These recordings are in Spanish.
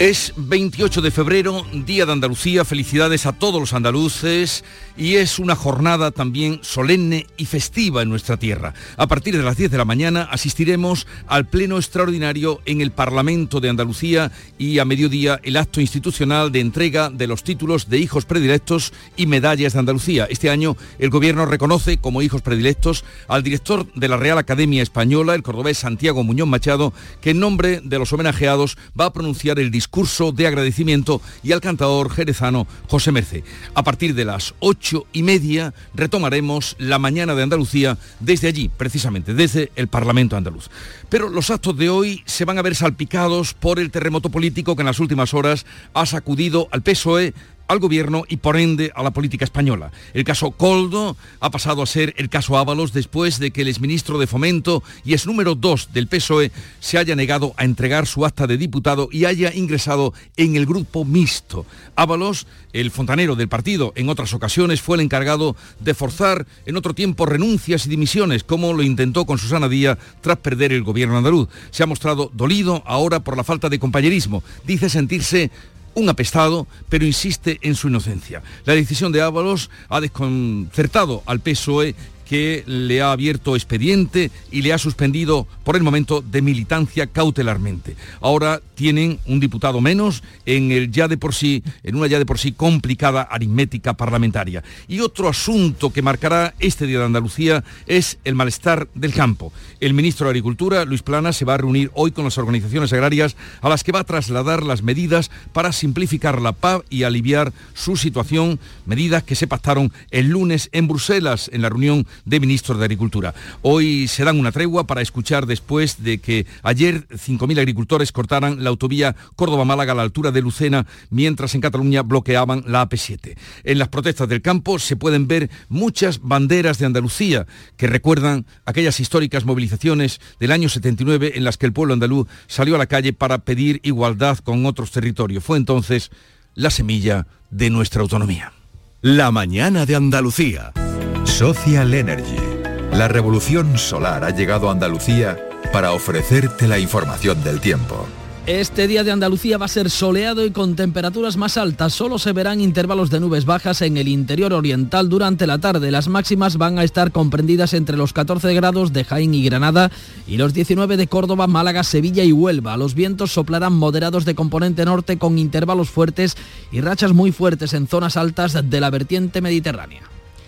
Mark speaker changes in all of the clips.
Speaker 1: Es 28 de febrero, Día de Andalucía, felicidades a todos los andaluces y es una jornada también solemne y festiva en nuestra tierra. A partir de las 10 de la mañana asistiremos al pleno extraordinario en el Parlamento de Andalucía y a mediodía el acto institucional de entrega de los títulos de hijos predilectos y medallas de Andalucía. Este año el Gobierno reconoce como hijos predilectos al director de la Real Academia Española, el cordobés Santiago Muñoz Machado, que en nombre de los homenajeados va a pronunciar el discurso curso de agradecimiento y al cantador jerezano José Merce. A partir de las ocho y media retomaremos la mañana de Andalucía desde allí, precisamente, desde el Parlamento andaluz. Pero los actos de hoy se van a ver salpicados por el terremoto político que en las últimas horas ha sacudido al PSOE al gobierno y por ende a la política española. El caso Coldo ha pasado a ser el caso Ábalos después de que el exministro de Fomento y es número dos del PSOE se haya negado a entregar su acta de diputado y haya ingresado en el grupo mixto. Ábalos, el fontanero del partido, en otras ocasiones fue el encargado de forzar en otro tiempo renuncias y dimisiones, como lo intentó con Susana Díaz tras perder el gobierno andaluz. Se ha mostrado dolido ahora por la falta de compañerismo. Dice sentirse un apestado, pero insiste en su inocencia. La decisión de Ábalos ha desconcertado al PSOE que le ha abierto expediente y le ha suspendido por el momento de militancia cautelarmente. Ahora tienen un diputado menos en el ya de por sí, en una ya de por sí complicada aritmética parlamentaria. Y otro asunto que marcará este día de Andalucía es el malestar del campo. El ministro de Agricultura, Luis Plana, se va a reunir hoy con las organizaciones agrarias a las que va a trasladar las medidas para simplificar la PAV y aliviar su situación, medidas que se pactaron el lunes en Bruselas en la reunión de ministros de Agricultura. Hoy se dan una tregua para escuchar después de que ayer 5.000 agricultores cortaran la autovía Córdoba-Málaga a la altura de Lucena, mientras en Cataluña bloqueaban la AP7. En las protestas del campo se pueden ver muchas banderas de Andalucía que recuerdan aquellas históricas movilizaciones del año 79 en las que el pueblo andaluz salió a la calle para pedir igualdad con otros territorios. Fue entonces la semilla de nuestra autonomía.
Speaker 2: La mañana de Andalucía. Social Energy. La revolución solar ha llegado a Andalucía para ofrecerte la información del tiempo.
Speaker 3: Este día de Andalucía va a ser soleado y con temperaturas más altas. Solo se verán intervalos de nubes bajas en el interior oriental durante la tarde. Las máximas van a estar comprendidas entre los 14 grados de Jaén y Granada y los 19 de Córdoba, Málaga, Sevilla y Huelva. Los vientos soplarán moderados de componente norte con intervalos fuertes y rachas muy fuertes en zonas altas de la vertiente mediterránea.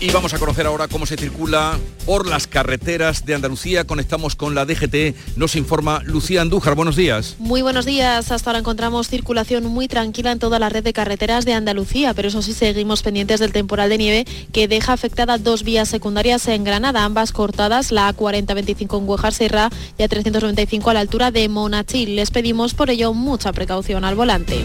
Speaker 1: Y vamos a conocer ahora cómo se circula por las carreteras de Andalucía. Conectamos con la DGT. Nos informa Lucía Andújar. Buenos días.
Speaker 4: Muy buenos días. Hasta ahora encontramos circulación muy tranquila en toda la red de carreteras de Andalucía, pero eso sí seguimos pendientes del temporal de nieve que deja afectada dos vías secundarias en Granada, ambas cortadas, la A4025 en Huejar Serra y A395 a la altura de Monachil. Les pedimos por ello mucha precaución al volante.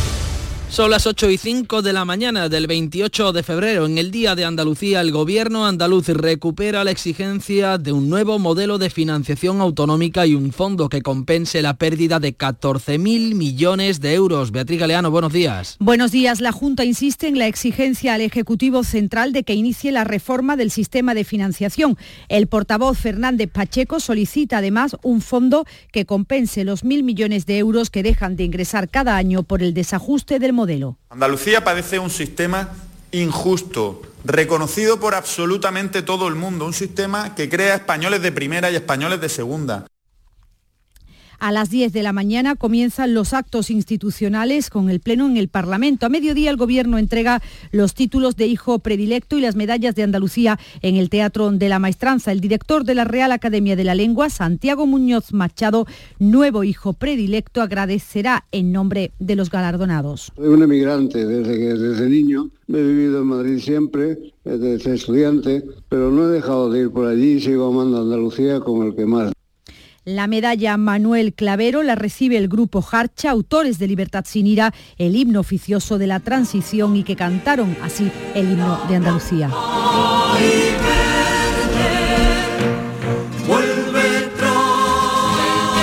Speaker 3: Son las 8 y 5 de la mañana del 28 de febrero. En el Día de Andalucía, el gobierno andaluz recupera la exigencia de un nuevo modelo de financiación autonómica y un fondo que compense la pérdida de 14.000 millones de euros. Beatriz Galeano, buenos días.
Speaker 5: Buenos días. La Junta insiste en la exigencia al Ejecutivo Central de que inicie la reforma del sistema de financiación. El portavoz Fernández Pacheco solicita además un fondo que compense los mil millones de euros que dejan de ingresar cada año por el desajuste del modelo.
Speaker 6: Andalucía padece un sistema injusto, reconocido por absolutamente todo el mundo, un sistema que crea españoles de primera y españoles de segunda.
Speaker 5: A las 10 de la mañana comienzan los actos institucionales con el Pleno en el Parlamento. A mediodía el Gobierno entrega los títulos de hijo predilecto y las medallas de Andalucía en el Teatro de la Maestranza. El director de la Real Academia de la Lengua, Santiago Muñoz Machado, nuevo hijo predilecto, agradecerá en nombre de los galardonados.
Speaker 7: Soy un emigrante desde que desde niño he vivido en Madrid siempre, desde estudiante, pero no he dejado de ir por allí y sigo amando a Andalucía como el que más.
Speaker 5: La medalla Manuel Clavero la recibe el grupo Harcha, autores de Libertad sin ira, el himno oficioso de la transición y que cantaron así el himno de Andalucía.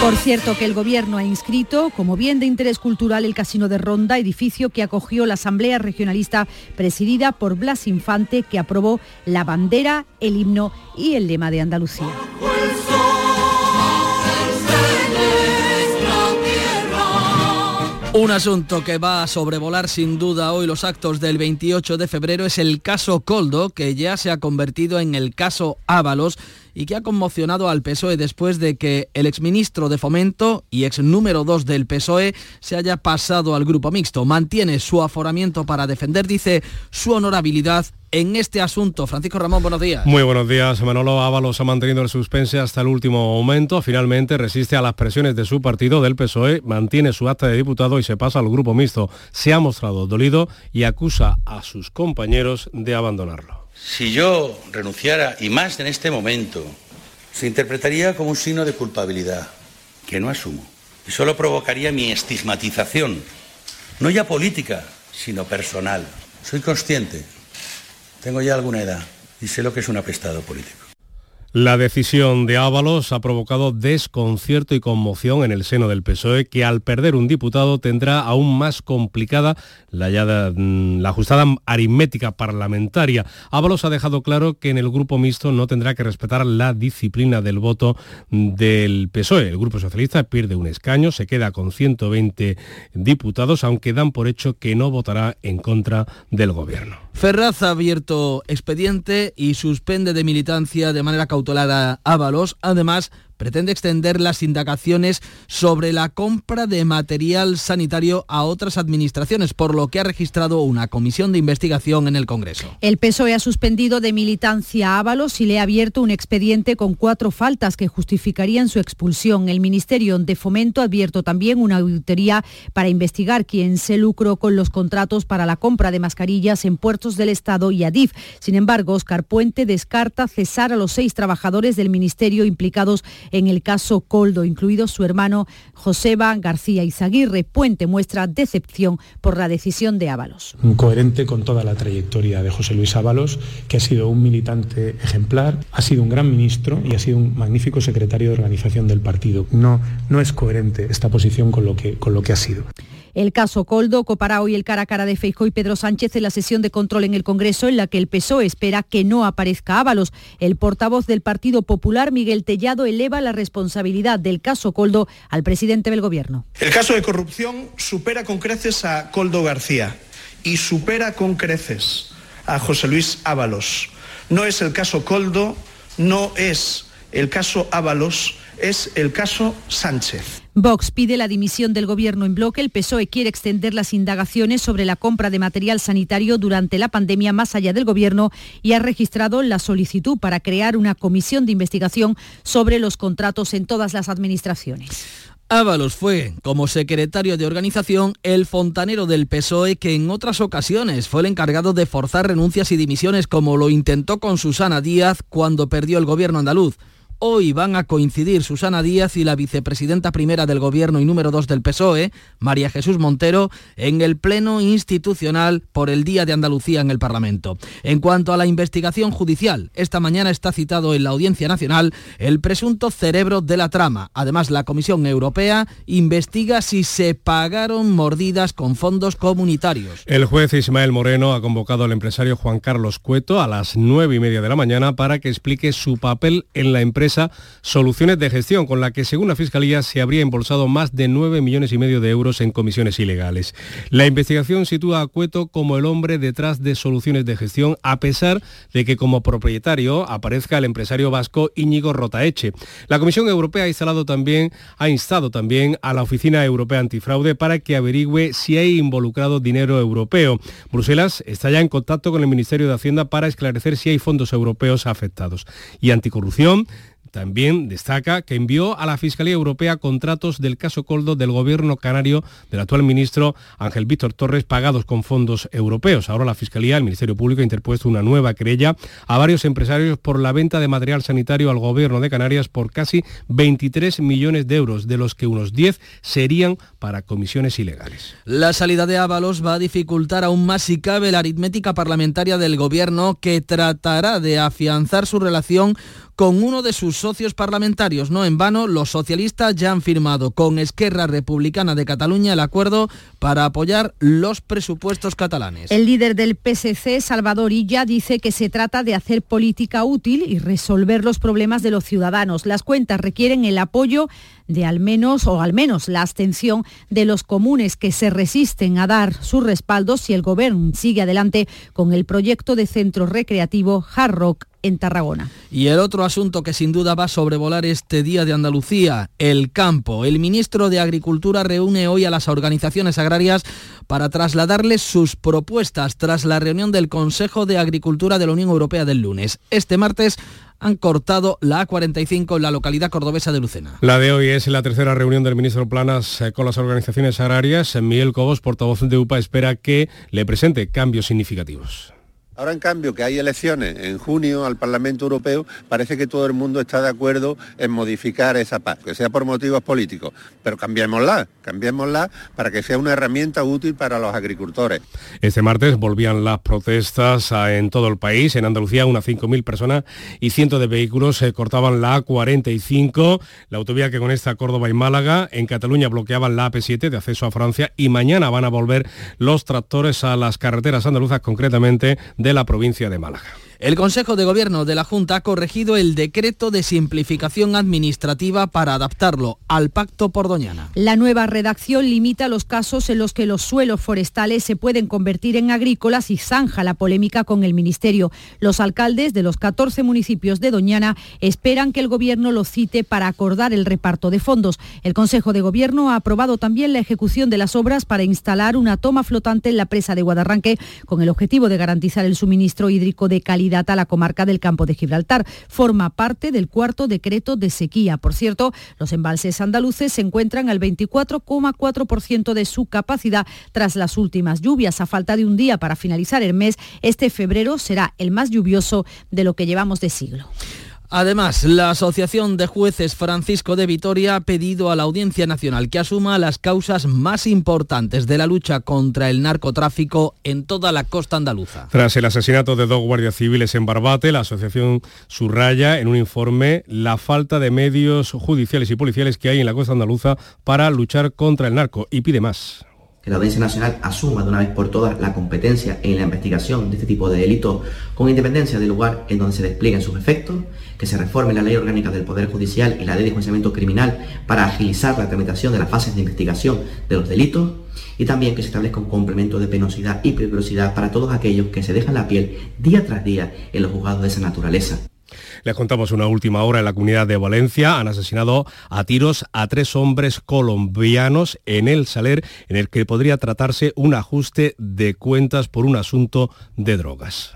Speaker 5: Por cierto que el Gobierno ha inscrito como bien de interés cultural el Casino de Ronda, edificio que acogió la Asamblea Regionalista presidida por Blas Infante, que aprobó la bandera, el himno y el lema de Andalucía.
Speaker 3: Un asunto que va a sobrevolar sin duda hoy los actos del 28 de febrero es el caso Coldo, que ya se ha convertido en el caso Ábalos y que ha conmocionado al PSOE después de que el exministro de Fomento y ex número 2 del PSOE se haya pasado al grupo mixto. Mantiene su aforamiento para defender, dice, su honorabilidad en este asunto. Francisco Ramón, buenos días.
Speaker 8: Muy buenos días. Manolo Ábalos ha mantenido el suspense hasta el último momento. Finalmente resiste a las presiones de su partido, del PSOE, mantiene su acta de diputado y se pasa al grupo mixto. Se ha mostrado dolido y acusa a sus compañeros de abandonarlo.
Speaker 9: Si yo renunciara, y más en este momento, se interpretaría como un signo de culpabilidad, que no asumo. Y solo provocaría mi estigmatización, no ya política, sino personal. Soy consciente tengo ya alguna edad y sé lo que es un apestado político.
Speaker 8: La decisión de Ábalos ha provocado desconcierto y conmoción en el seno del PSOE, que al perder un diputado tendrá aún más complicada la, mm, la, ajustada aritmética parlamentaria. Ábalos ha dejado claro que en el grupo mixto no tendrá que respetar la disciplina del voto del PSOE. El grupo socialista pierde un escaño, se queda con 120 diputados, aunque dan por hecho que no votará en contra del gobierno.
Speaker 3: Ferraz ha abierto expediente y suspende de militancia de manera a Ábalos. Además, pretende extender las indagaciones sobre la compra de material sanitario a otras administraciones, por lo que ha registrado una comisión de investigación en el Congreso.
Speaker 5: El PSOE ha suspendido de militancia a Ábalos y le ha abierto un expediente con cuatro faltas que justificarían su expulsión. El Ministerio de Fomento ha abierto también una auditoría para investigar quién se lucró con los contratos para la compra de mascarillas en puertos del Estado y Adif. Sin embargo, Oscar Puente descarta cesar a los seis trabajadores del Ministerio implicados en el caso Coldo, incluido su hermano Joseba García Izaguirre. Puente muestra decepción por la decisión de Ábalos.
Speaker 10: Coherente con toda la trayectoria de José Luis Ábalos, que ha sido un militante ejemplar, ha sido un gran ministro y ha sido un magnífico secretario de organización del partido. No, no es coherente esta posición con lo que, con lo que ha sido.
Speaker 5: El caso Coldo copará hoy el cara a cara de Feijóo y Pedro Sánchez en la sesión de control en el Congreso en la que el PSOE espera que no aparezca Ábalos. El portavoz del Partido Popular, Miguel Tellado, eleva la responsabilidad del caso Coldo al presidente del Gobierno.
Speaker 11: El caso de corrupción supera con creces a Coldo García y supera con creces a José Luis Ábalos. No es el caso Coldo, no es el caso Ábalos, es el caso Sánchez.
Speaker 5: Vox pide la dimisión del gobierno en bloque. El PSOE quiere extender las indagaciones sobre la compra de material sanitario durante la pandemia más allá del gobierno y ha registrado la solicitud para crear una comisión de investigación sobre los contratos en todas las administraciones.
Speaker 3: Ábalos fue, como secretario de organización, el fontanero del PSOE que en otras ocasiones fue el encargado de forzar renuncias y dimisiones como lo intentó con Susana Díaz cuando perdió el gobierno andaluz. Hoy van a coincidir Susana Díaz y la vicepresidenta primera del Gobierno y número dos del PSOE, María Jesús Montero, en el Pleno Institucional por el Día de Andalucía en el Parlamento. En cuanto a la investigación judicial, esta mañana está citado en la Audiencia Nacional el presunto cerebro de la trama. Además, la Comisión Europea investiga si se pagaron mordidas con fondos comunitarios.
Speaker 8: El juez Ismael Moreno ha convocado al empresario Juan Carlos Cueto a las nueve y media de la mañana para que explique su papel en la empresa Soluciones de Gestión, con la que según la Fiscalía se habría embolsado más de 9 millones y medio de euros en comisiones ilegales. La investigación sitúa a Cueto como el hombre detrás de Soluciones de Gestión, a pesar de que como propietario aparezca el empresario vasco Íñigo Rotaeche. La Comisión Europea ha instalado también, ha instado también a la Oficina Europea Antifraude para que averigüe si hay involucrado dinero europeo. Bruselas está ya en contacto con el Ministerio de Hacienda para esclarecer si hay fondos europeos afectados. Y Anticorrupción también destaca que envió a la Fiscalía Europea contratos del caso Coldo del gobierno canario del actual ministro Ángel Víctor Torres pagados con fondos europeos. Ahora la Fiscalía, el Ministerio Público, ha interpuesto una nueva querella a varios empresarios por la venta de material sanitario al gobierno de Canarias por casi 23 millones de euros, de los que unos 10 serían para comisiones ilegales.
Speaker 3: La salida de Ábalos va a dificultar aún más si cabe la aritmética parlamentaria del gobierno que tratará de afianzar su relación con uno de sus socios parlamentarios. No en vano, los socialistas ya han firmado con Esquerra Republicana de Cataluña el acuerdo para apoyar los presupuestos catalanes.
Speaker 5: El líder del PSC, Salvador Illa, dice que se trata de hacer política útil y resolver los problemas de los ciudadanos. Las cuentas requieren el apoyo de al menos o al menos la abstención de los comunes que se resisten a dar su respaldo si el gobierno sigue adelante con el proyecto de centro recreativo Hard Rock en Tarragona.
Speaker 3: Y el otro asunto que sin duda va a sobrevolar este Día de Andalucía, el campo. El ministro de Agricultura reúne hoy a las organizaciones agrarias para trasladarles sus propuestas tras la reunión del Consejo de Agricultura de la Unión Europea del lunes. Este martes han cortado la A45 en la localidad cordobesa de Lucena.
Speaker 8: La de hoy es la tercera reunión del ministro Planas eh, con las organizaciones agrarias. Miguel Cobos, portavoz de UPA, espera que le presente cambios significativos.
Speaker 12: Ahora, en cambio, que hay elecciones en junio al Parlamento Europeo, parece que todo el mundo está de acuerdo en modificar esa paz, que sea por motivos políticos. Pero cambiémosla, cambiémosla para que sea una herramienta útil para los agricultores.
Speaker 8: Este martes volvían las protestas en todo el país. En Andalucía, unas 5.000 personas y cientos de vehículos se cortaban la A45, la autovía que conecta Córdoba y Málaga. En Cataluña bloqueaban la AP7 de acceso a Francia y mañana van a volver los tractores a las carreteras andaluzas, concretamente de de la provincia de Málaga.
Speaker 3: El Consejo de Gobierno de la Junta ha corregido el decreto de simplificación administrativa para adaptarlo al Pacto por Doñana.
Speaker 5: La nueva redacción limita los casos en los que los suelos forestales se pueden convertir en agrícolas y zanja la polémica con el Ministerio. Los alcaldes de los 14 municipios de Doñana esperan que el Gobierno lo cite para acordar el reparto de fondos. El Consejo de Gobierno ha aprobado también la ejecución de las obras para instalar una toma flotante en la presa de Guadarranque con el objetivo de garantizar el suministro hídrico de calidad a la comarca del Campo de Gibraltar. Forma parte del cuarto decreto de sequía. Por cierto, los embalses andaluces se encuentran al 24,4% de su capacidad tras las últimas lluvias. A falta de un día para finalizar el mes, este febrero será el más lluvioso de lo que llevamos de siglo.
Speaker 3: Además, la Asociación de Jueces Francisco de Vitoria ha pedido a la Audiencia Nacional que asuma las causas más importantes de la lucha contra el narcotráfico en toda la costa andaluza.
Speaker 8: Tras el asesinato de dos guardias civiles en Barbate, la asociación subraya en un informe la falta de medios judiciales y policiales que hay en la costa andaluza para luchar contra el narco y pide más
Speaker 13: que la Audiencia Nacional asuma de una vez por todas la competencia en la investigación de este tipo de delitos con independencia del lugar en donde se desplieguen sus efectos, que se reforme la ley orgánica del Poder Judicial y la ley de enjuiciamiento criminal para agilizar la tramitación de las fases de investigación de los delitos y también que se establezca un complemento de penosidad y peligrosidad para todos aquellos que se dejan la piel día tras día en los juzgados de esa naturaleza.
Speaker 8: Les contamos una última hora en la comunidad de Valencia. Han asesinado a tiros a tres hombres colombianos en el Saler, en el que podría tratarse un ajuste de cuentas por un asunto de drogas.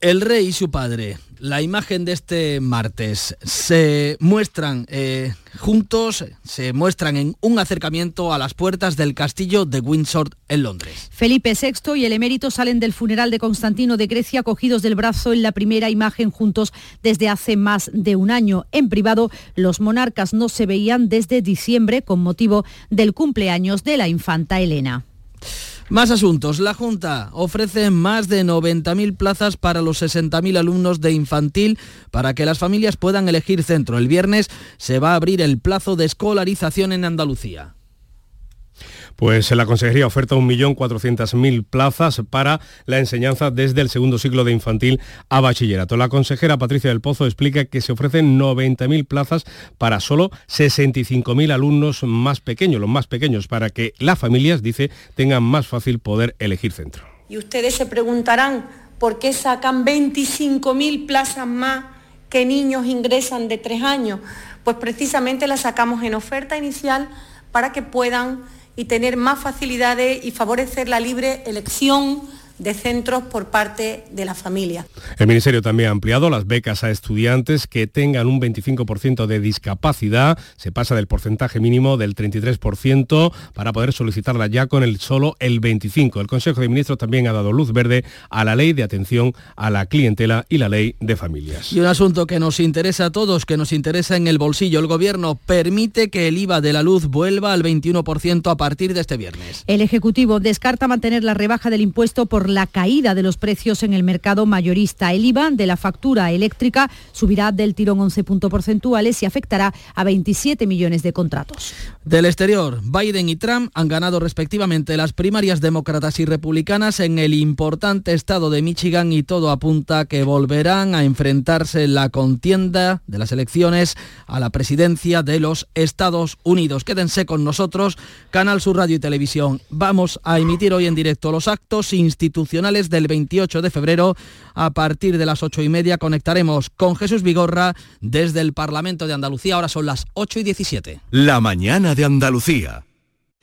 Speaker 3: El rey y su padre la imagen de este martes. Se muestran eh, juntos, se muestran en un acercamiento a las puertas del castillo de Windsor en Londres.
Speaker 5: Felipe VI y el emérito salen del funeral de Constantino de Grecia cogidos del brazo en la primera imagen juntos desde hace más de un año. En privado, los monarcas no se veían desde diciembre con motivo del cumpleaños de la infanta Elena.
Speaker 3: Más asuntos. La Junta ofrece más de 90.000 plazas para los 60.000 alumnos de infantil para que las familias puedan elegir centro. El viernes se va a abrir el plazo de escolarización en Andalucía.
Speaker 8: Pues la Consejería oferta 1.400.000 plazas para la enseñanza desde el segundo ciclo de infantil a bachillerato. La consejera Patricia del Pozo explica que se ofrecen 90.000 plazas para solo 65.000 alumnos más pequeños, los más pequeños, para que las familias, dice, tengan más fácil poder elegir centro.
Speaker 14: Y ustedes se preguntarán por qué sacan 25.000 plazas más que niños ingresan de tres años. Pues precisamente las sacamos en oferta inicial para que puedan y tener más facilidades y favorecer la libre elección de centros por parte de la familia.
Speaker 8: El Ministerio también ha ampliado las becas a estudiantes que tengan un 25% de discapacidad. Se pasa del porcentaje mínimo del 33% para poder solicitarla ya con el solo el 25%. El Consejo de Ministros también ha dado luz verde a la ley de atención a la clientela y la ley de familias.
Speaker 3: Y un asunto que nos interesa a todos, que nos interesa en el bolsillo. El Gobierno permite que el IVA de la luz vuelva al 21% a partir de este viernes.
Speaker 5: El Ejecutivo descarta mantener la rebaja del impuesto por la caída de los precios en el mercado mayorista. El IVA de la factura eléctrica subirá del tirón 11 puntos porcentuales y afectará a 27 millones de contratos.
Speaker 3: Del exterior, Biden y Trump han ganado respectivamente las primarias demócratas y republicanas en el importante estado de Michigan y todo apunta que volverán a enfrentarse en la contienda de las elecciones a la presidencia de los Estados Unidos. Quédense con nosotros, Canal Sur Radio y Televisión. Vamos a emitir hoy en directo los actos institucionales del 28 de febrero. A partir de las ocho y media conectaremos con Jesús Vigorra desde el Parlamento de Andalucía. Ahora son las 8 y 17.
Speaker 15: La mañana de Andalucía.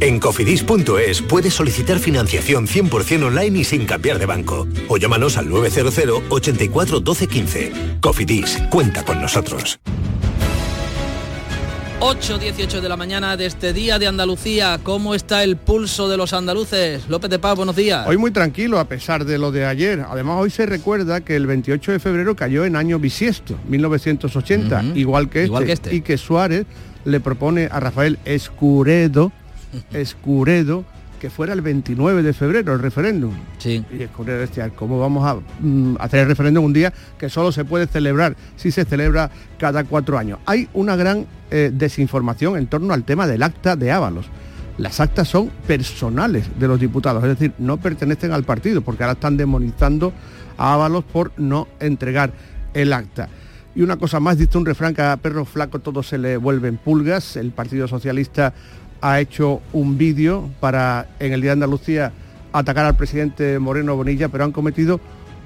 Speaker 16: En cofidis.es puedes solicitar financiación 100% online y sin cambiar de banco. O llámanos al 900 84 12 15. Cofidis, cuenta con nosotros.
Speaker 3: 8.18 de la mañana de este día de Andalucía. ¿Cómo está el pulso de los andaluces? López de Paz, buenos días.
Speaker 17: Hoy muy tranquilo a pesar de lo de ayer. Además hoy se recuerda que el 28 de febrero cayó en año bisiesto, 1980,
Speaker 3: Ujú.
Speaker 17: igual, que,
Speaker 3: Igual
Speaker 17: este,
Speaker 3: que este.
Speaker 17: y que Suárez le propone a Rafael Escuredo, Escuredo, que fuera el 29 de febrero el referéndum.
Speaker 3: Sí.
Speaker 17: Y Escuredo decía, ¿cómo vamos a mm, hacer el referéndum un día que solo se puede celebrar si se celebra cada cuatro años? Hay una gran eh, desinformación en torno al tema del acta de Ábalos. Las actas son personales de los diputados, es decir, no pertenecen al partido, porque ahora están demonizando a Ábalos por no entregar el acta. Y una cosa más, dice un refrán que a perro flaco todo se le vuelven pulgas. El Partido Socialista ha hecho un vídeo para en el Día de Andalucía atacar al presidente Moreno Bonilla, pero han cometido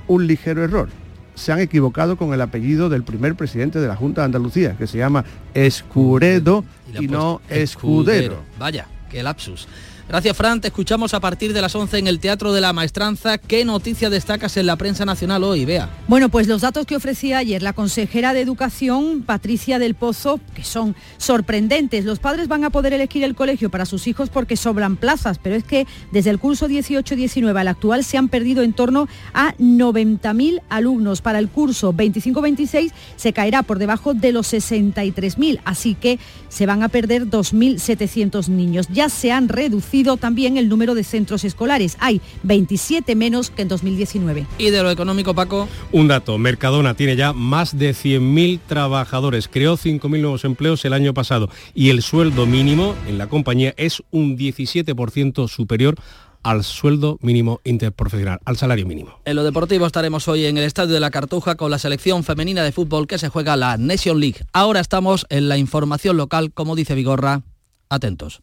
Speaker 17: un ligero error. Se han equivocado con el apellido del primer presidente de la Junta de Andalucía, que se llama Escuredo y no
Speaker 3: puesto
Speaker 17: Escudero.
Speaker 3: Vaya, qué lapsus. Gracias, Fran. Te escuchamos a partir de las 11 en el Teatro de la Maestranza. ¿Qué noticia destacas en la prensa nacional hoy? Vea.
Speaker 5: Bueno, pues los datos que ofrecía ayer la consejera de Educación, Patricia del Pozo, que son sorprendentes. Los padres van a poder elegir el colegio para sus hijos porque sobran plazas, pero es que desde el curso 18-19 al actual se han perdido en torno a 90.000 alumnos. Para el curso 25-26 se caerá por debajo de los 63.000, así que se van a perder 2.700 niños. Ya se han reducido crecido también el número de centros escolares. Hay 27 menos que en 2019.
Speaker 3: Y de lo económico, Paco.
Speaker 8: Un dato, Mercadona tiene ya más de 100.000 trabajadores, creó 5.000 nuevos empleos el año pasado y el sueldo mínimo en la compañía es un 17% superior al sueldo mínimo interprofesional, al salario mínimo.
Speaker 3: En lo deportivo estaremos hoy en el Estadio de la Cartuja con la selección femenina de fútbol que se juega la Nation League. Ahora estamos en la información local, como dice Vigorra. Atentos.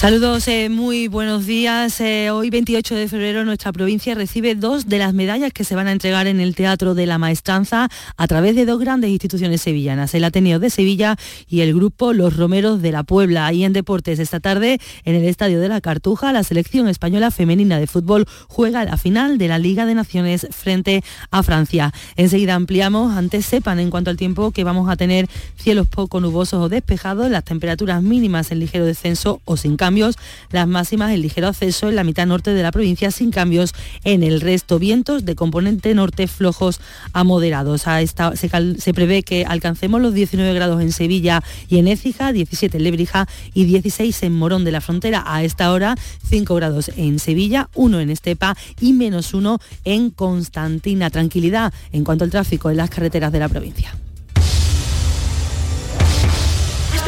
Speaker 18: Saludos, eh, muy buenos días. Eh, hoy 28 de febrero nuestra provincia recibe dos de las medallas que se van a entregar en el Teatro de la Maestranza a través de dos grandes instituciones sevillanas, el Ateneo de Sevilla y el grupo Los Romeros de la Puebla. Ahí en deportes esta tarde, en el Estadio de la Cartuja, la selección española femenina de fútbol juega la final de la Liga de Naciones frente a Francia. Enseguida ampliamos, antes sepan en cuanto al tiempo que vamos a tener cielos poco nubosos o despejados, las temperaturas mínimas en ligero descenso o sin cambio las máximas en ligero acceso en la mitad norte de la provincia sin cambios en el resto. Vientos de componente norte flojos a moderados. A esta, se, se, prevé que alcancemos los 19 grados en Sevilla y en Écija, 17 en Lebrija y 16 en Morón de la Frontera. A esta hora 5 grados en Sevilla, 1 en Estepa y menos 1 en Constantina. Tranquilidad en cuanto al tráfico en las carreteras de la provincia.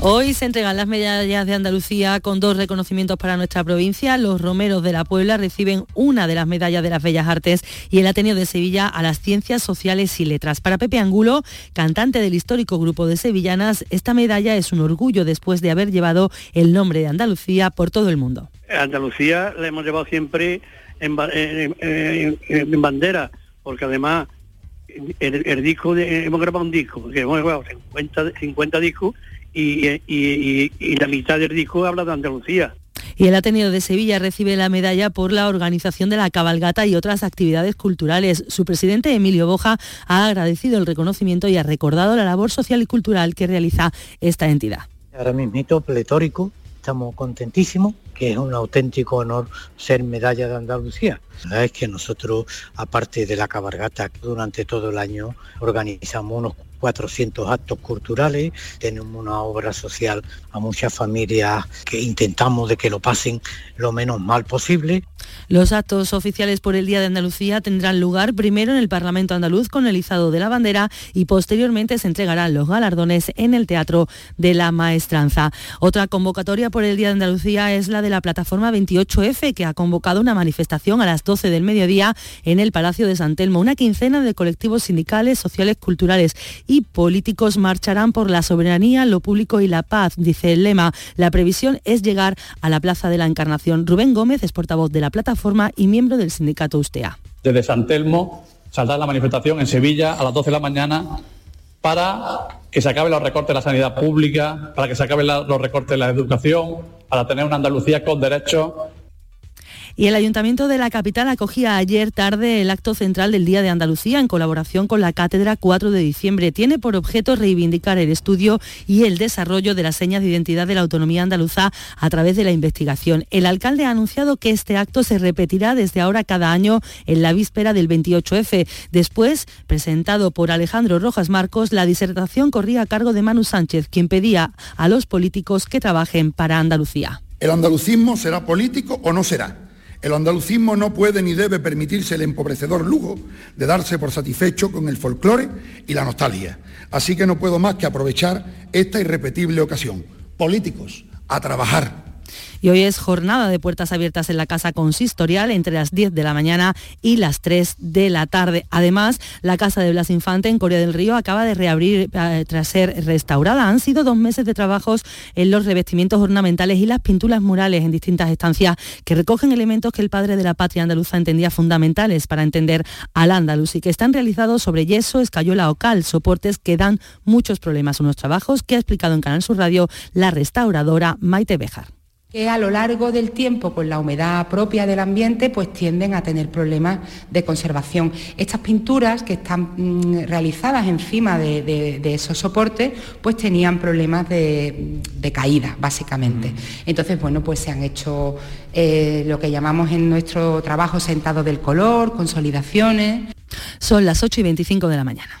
Speaker 18: Hoy se entregan las medallas de Andalucía con dos reconocimientos para nuestra provincia. Los Romeros de la Puebla reciben una de las medallas de las Bellas Artes y el Ateneo de Sevilla a las Ciencias Sociales y Letras. Para Pepe Angulo, cantante del histórico grupo de sevillanas, esta medalla es un orgullo después de haber llevado el nombre de Andalucía por todo el mundo.
Speaker 19: Andalucía la hemos llevado siempre en, bandera, porque además el, disco, hemos grabado un disco, porque hemos grabado 50, 50 discos y, y, y, y, la mitad del disco habla de Andalucía.
Speaker 18: Y el Ateneo de Sevilla recibe la medalla por la organización de la cabalgata y otras actividades culturales. Su presidente, Emilio Boja, ha agradecido el reconocimiento y ha recordado la labor social y cultural que realiza esta entidad.
Speaker 20: Ahora mismo pletórico, estamos contentísimos, que es un auténtico honor ser medalla de Andalucía. La verdad es que nosotros, aparte de la cabalgata, durante todo el año organizamos unos 400 actos culturales, tenemos una obra social a muchas familias que intentamos de que lo pasen lo menos mal posible.
Speaker 18: Los actos oficiales por el Día de Andalucía tendrán lugar primero en el Parlamento andaluz con el izado de la bandera y posteriormente se entregarán los galardones en el Teatro de la Maestranza. Otra convocatoria por el Día de Andalucía es la de la plataforma 28F que ha convocado una manifestación a las 12 del mediodía en el Palacio de San Telmo. Una quincena de colectivos sindicales, sociales, culturales y políticos marcharán por la soberanía, lo público y la paz, dice el lema. La previsión es llegar a la Plaza de la Encarnación. Rubén Gómez es portavoz de la plataforma y miembro del sindicato USTEA.
Speaker 21: Desde San Telmo saldrá la manifestación en Sevilla a las 12 de la mañana para que se acaben los recortes de la sanidad pública, para que se acaben los recortes de la educación, para tener una Andalucía con derechos
Speaker 18: y el Ayuntamiento de la capital acogía ayer tarde el acto central del Día de Andalucía en colaboración con la Cátedra 4 de diciembre. Tiene por objeto reivindicar el estudio y el desarrollo de las señas de identidad de la autonomía andaluza a través de la investigación. El alcalde ha anunciado que este acto se repetirá desde ahora cada año en la víspera del 28F. Después, presentado por Alejandro Rojas Marcos, la disertación corría a cargo de Manu Sánchez, quien pedía a los políticos que trabajen para Andalucía.
Speaker 22: ¿El andalucismo será político o no será? El andalucismo no puede ni debe permitirse el empobrecedor lujo de darse por satisfecho con el folclore y la nostalgia. Así que no puedo más que aprovechar esta irrepetible ocasión. Políticos, a trabajar.
Speaker 18: Y hoy es jornada de puertas abiertas en la Casa Consistorial entre las 10 de la mañana y las 3 de la tarde. Además, la Casa de Blas Infante en Corea del Río acaba de reabrir eh, tras ser restaurada. Han sido dos meses de trabajos en los revestimientos ornamentales y las pinturas murales en distintas estancias que recogen elementos que el padre de la patria andaluza entendía fundamentales para entender al andaluz y que están realizados sobre yeso, escayola o cal, soportes que dan muchos problemas unos trabajos que ha explicado en Canal Sur Radio la restauradora Maite Bejar
Speaker 23: que a lo largo del tiempo, con la humedad propia del ambiente, pues tienden a tener problemas de conservación. Estas pinturas que están mm, realizadas encima de, de- de esos soportes, pues tenían problemas de, de caída, básicamente. Entonces, bueno, pues se han hecho eh, lo que llamamos en nuestro trabajo sentado del color, consolidaciones.
Speaker 18: Son las 8 y 25 de la mañana.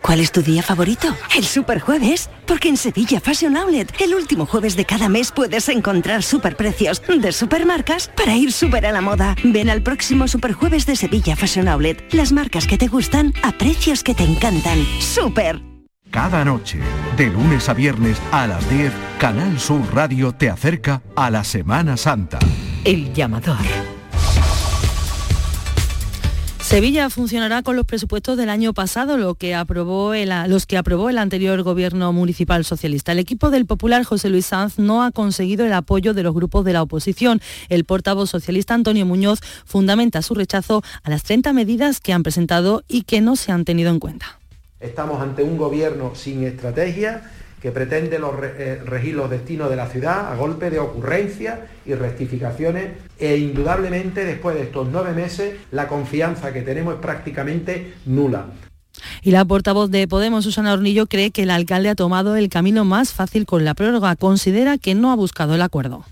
Speaker 24: ¿Cuál es tu día favorito? El Superjueves. Porque en Sevilla Fashion Outlet, el último jueves de cada mes puedes encontrar superprecios de supermarcas para ir súper a la moda. Ven al próximo Superjueves de Sevilla Fashion Outlet. Las marcas que te gustan a precios que te encantan. ¡Súper!
Speaker 2: Cada noche, de lunes a viernes a las 10, Canal Sur Radio te acerca a la Semana Santa.
Speaker 24: El llamador.
Speaker 18: Sevilla funcionará con los presupuestos del año pasado, lo que aprobó los que aprobó el anterior gobierno municipal socialista. El equipo del popular José Luis Sanz no ha conseguido el apoyo de los grupos de la oposición. El portavoz socialista Antonio Muñoz fundamenta su rechazo a las 30 medidas que han presentado y que no se han tenido en cuenta.
Speaker 25: Estamos ante un gobierno sin estrategia que pretende eh, regir los destinos de la ciudad a golpe de ocurrencias y rectificaciones e indudablemente después de estos nueve meses la confianza que tenemos es prácticamente nula.
Speaker 18: Y la portavoz de Podemos, Susana Hornillo, cree que el alcalde ha tomado el camino más fácil con la prórroga. Considera que no ha buscado el acuerdo.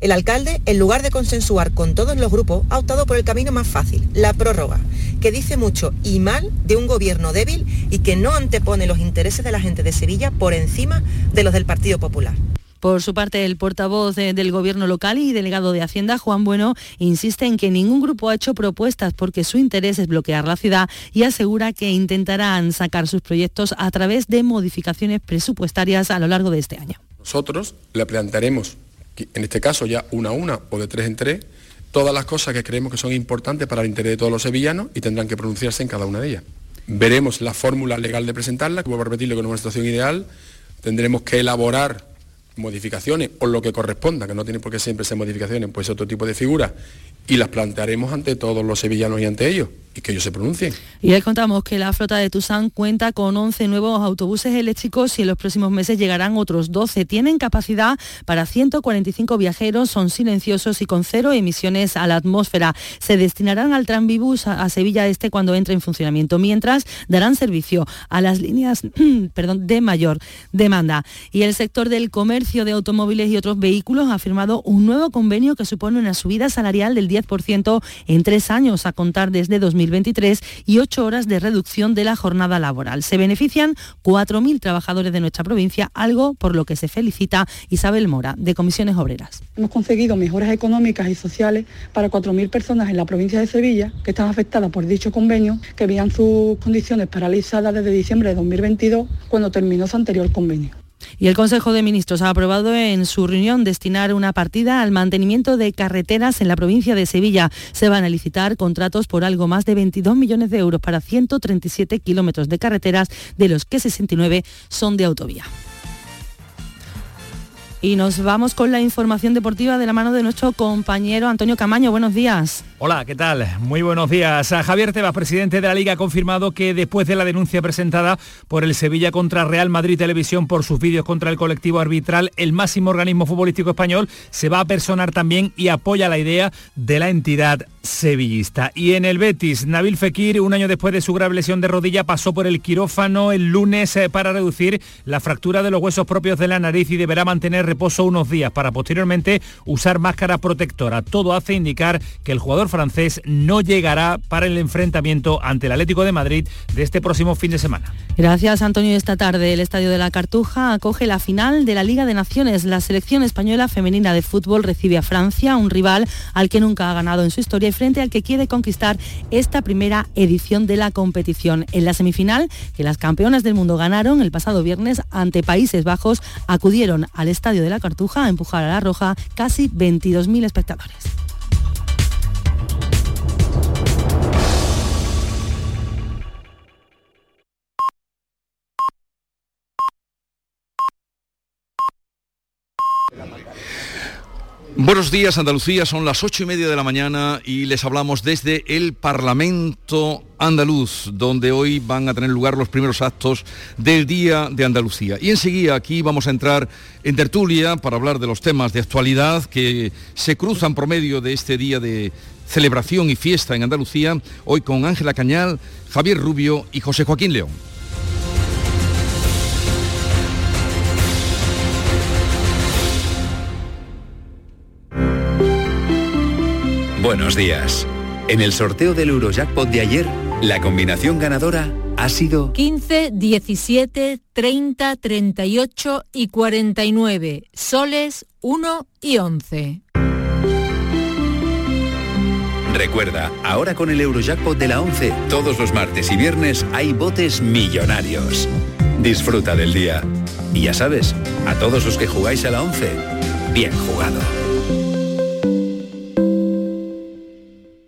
Speaker 26: El alcalde, en lugar de consensuar con todos los grupos, ha optado por el camino más fácil, la prórroga, que dice mucho y mal de un gobierno débil y que no antepone los intereses de la gente de Sevilla por encima de los del Partido Popular.
Speaker 18: Por su parte, el portavoz eh, del Gobierno local y delegado de Hacienda, Juan Bueno, insiste en que ningún grupo ha hecho propuestas porque su interés es bloquear la ciudad y asegura que intentarán sacar sus proyectos a través de modificaciones presupuestarias a lo largo de este año.
Speaker 27: Nosotros le plantearemos, en este caso ya una a una o de tres en tres, todas las cosas que creemos que son importantes para el interés de todos los sevillanos y tendrán que pronunciarse en cada una de ellas. Veremos la fórmula legal de presentarla, que vuelvo a repetirlo que es una situación ideal, tendremos que elaborar modificaciones o lo que corresponda, que no tiene por qué siempre ser modificaciones, pues otro tipo de figuras, y las plantearemos ante todos los sevillanos y ante ellos, y que ellos se pronuncien.
Speaker 18: Y les contamos que la flota de Tucson cuenta con 11 nuevos autobuses eléctricos y en los próximos meses llegarán otros 12. Tienen capacidad para 145 viajeros, son silenciosos y con cero emisiones a la atmósfera. Se destinarán al Tranvibus a, Sevilla Este cuando entre en funcionamiento, mientras darán servicio a las líneas perdón, de mayor demanda. Y el sector del comercio de automóviles y otros vehículos ha firmado un nuevo convenio que supone una subida salarial del 10% en tres años a contar desde 2023 y ocho horas de reducción de la jornada laboral. Se benefician 4.000 trabajadores de nuestra provincia, algo por lo que se felicita Isabel Mora, de Comisiones Obreras.
Speaker 28: Hemos conseguido mejoras económicas y sociales para 4.000 personas en la provincia de Sevilla que están afectadas por dicho convenio, que veían sus condiciones paralizadas desde diciembre de 2022, cuando terminó su anterior convenio.
Speaker 18: Y el Consejo de Ministros ha aprobado en su reunión destinar una partida al mantenimiento de carreteras en la provincia de Sevilla. Se van a licitar contratos por algo más de 22 millones de euros para 137 kilómetros de carreteras, de los que 69 son de autovía. Y nos vamos con la información deportiva de la mano de nuestro compañero Antonio Camaño. Buenos días.
Speaker 29: Hola, ¿qué tal? Muy buenos días. A Javier Tebas, presidente de la Liga, ha confirmado que después de la denuncia presentada por el Sevilla contra Real Madrid Televisión por sus vídeos contra el colectivo arbitral, el máximo organismo futbolístico español se va a personar también y apoya la idea de la entidad sevillista. Y en el Betis, Nabil Fekir, un año después de su grave lesión de rodilla, pasó por el quirófano el lunes eh, para reducir la fractura de los huesos propios de la nariz y deberá mantener reposo unos días para posteriormente usar máscara protectora. Todo hace indicar que el jugador francés no llegará para el enfrentamiento ante el Atlético de Madrid de este próximo fin de semana.
Speaker 18: Gracias, Antonio. Esta tarde el Estadio de la Cartuja acoge la final de la Liga de Naciones. La selección española femenina de fútbol recibe a Francia, un rival al que nunca ha ganado en su historia y frente al que quiere conquistar esta primera edición de la competición. En la semifinal, que las campeonas del mundo ganaron el pasado viernes ante Países Bajos, acudieron al Estadio de la Cartuja a empujar a la Roja casi 22.000 espectadores.
Speaker 1: Buenos días Andalucía, son las ocho y media de la mañana y les hablamos desde el Parlamento andaluz, donde hoy van a tener lugar los primeros actos del Día de Andalucía. Y enseguida aquí vamos a entrar en tertulia para hablar de los temas de actualidad que se cruzan por medio de este día de celebración y fiesta en Andalucía, hoy con Ángela Cañal, Javier Rubio y José Joaquín León.
Speaker 30: Buenos días. En el sorteo del Eurojackpot de ayer, la combinación ganadora ha sido
Speaker 31: 15, 17, 30, 38 y 49. Soles 1 y 11.
Speaker 30: Recuerda, ahora con el Eurojackpot de la 11, todos los martes y viernes hay botes millonarios. Disfruta del día. Y ya sabes, a todos los que jugáis a la 11, bien jugado.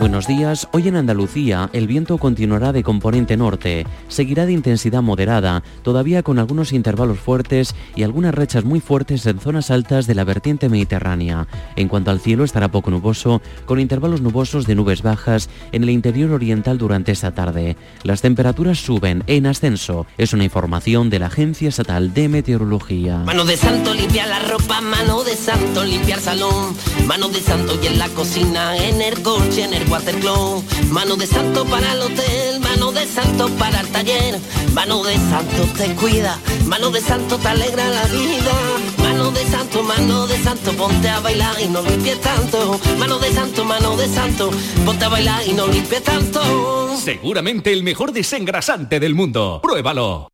Speaker 32: Buenos días. Hoy en Andalucía el viento continuará de componente norte, seguirá de intensidad moderada, todavía con algunos intervalos fuertes y algunas rechas muy fuertes en zonas altas de la vertiente mediterránea. En cuanto al cielo estará poco nuboso, con intervalos nubosos de nubes bajas en el interior oriental durante esta tarde. Las temperaturas suben en ascenso. Es una información de la Agencia Estatal de Meteorología.
Speaker 33: Mano de santo limpia la ropa, mano de santo limpiar salón, mano de santo y en la cocina, en el coche, en el mano de santo para el hotel, mano de santo para el taller, mano de santo te cuida, mano de santo te alegra la vida, mano de santo, mano de santo, ponte a bailar y no limpies tanto, mano de santo, mano de santo, ponte a bailar y no limpies tanto.
Speaker 34: Seguramente el mejor desengrasante del mundo. Pruébalo.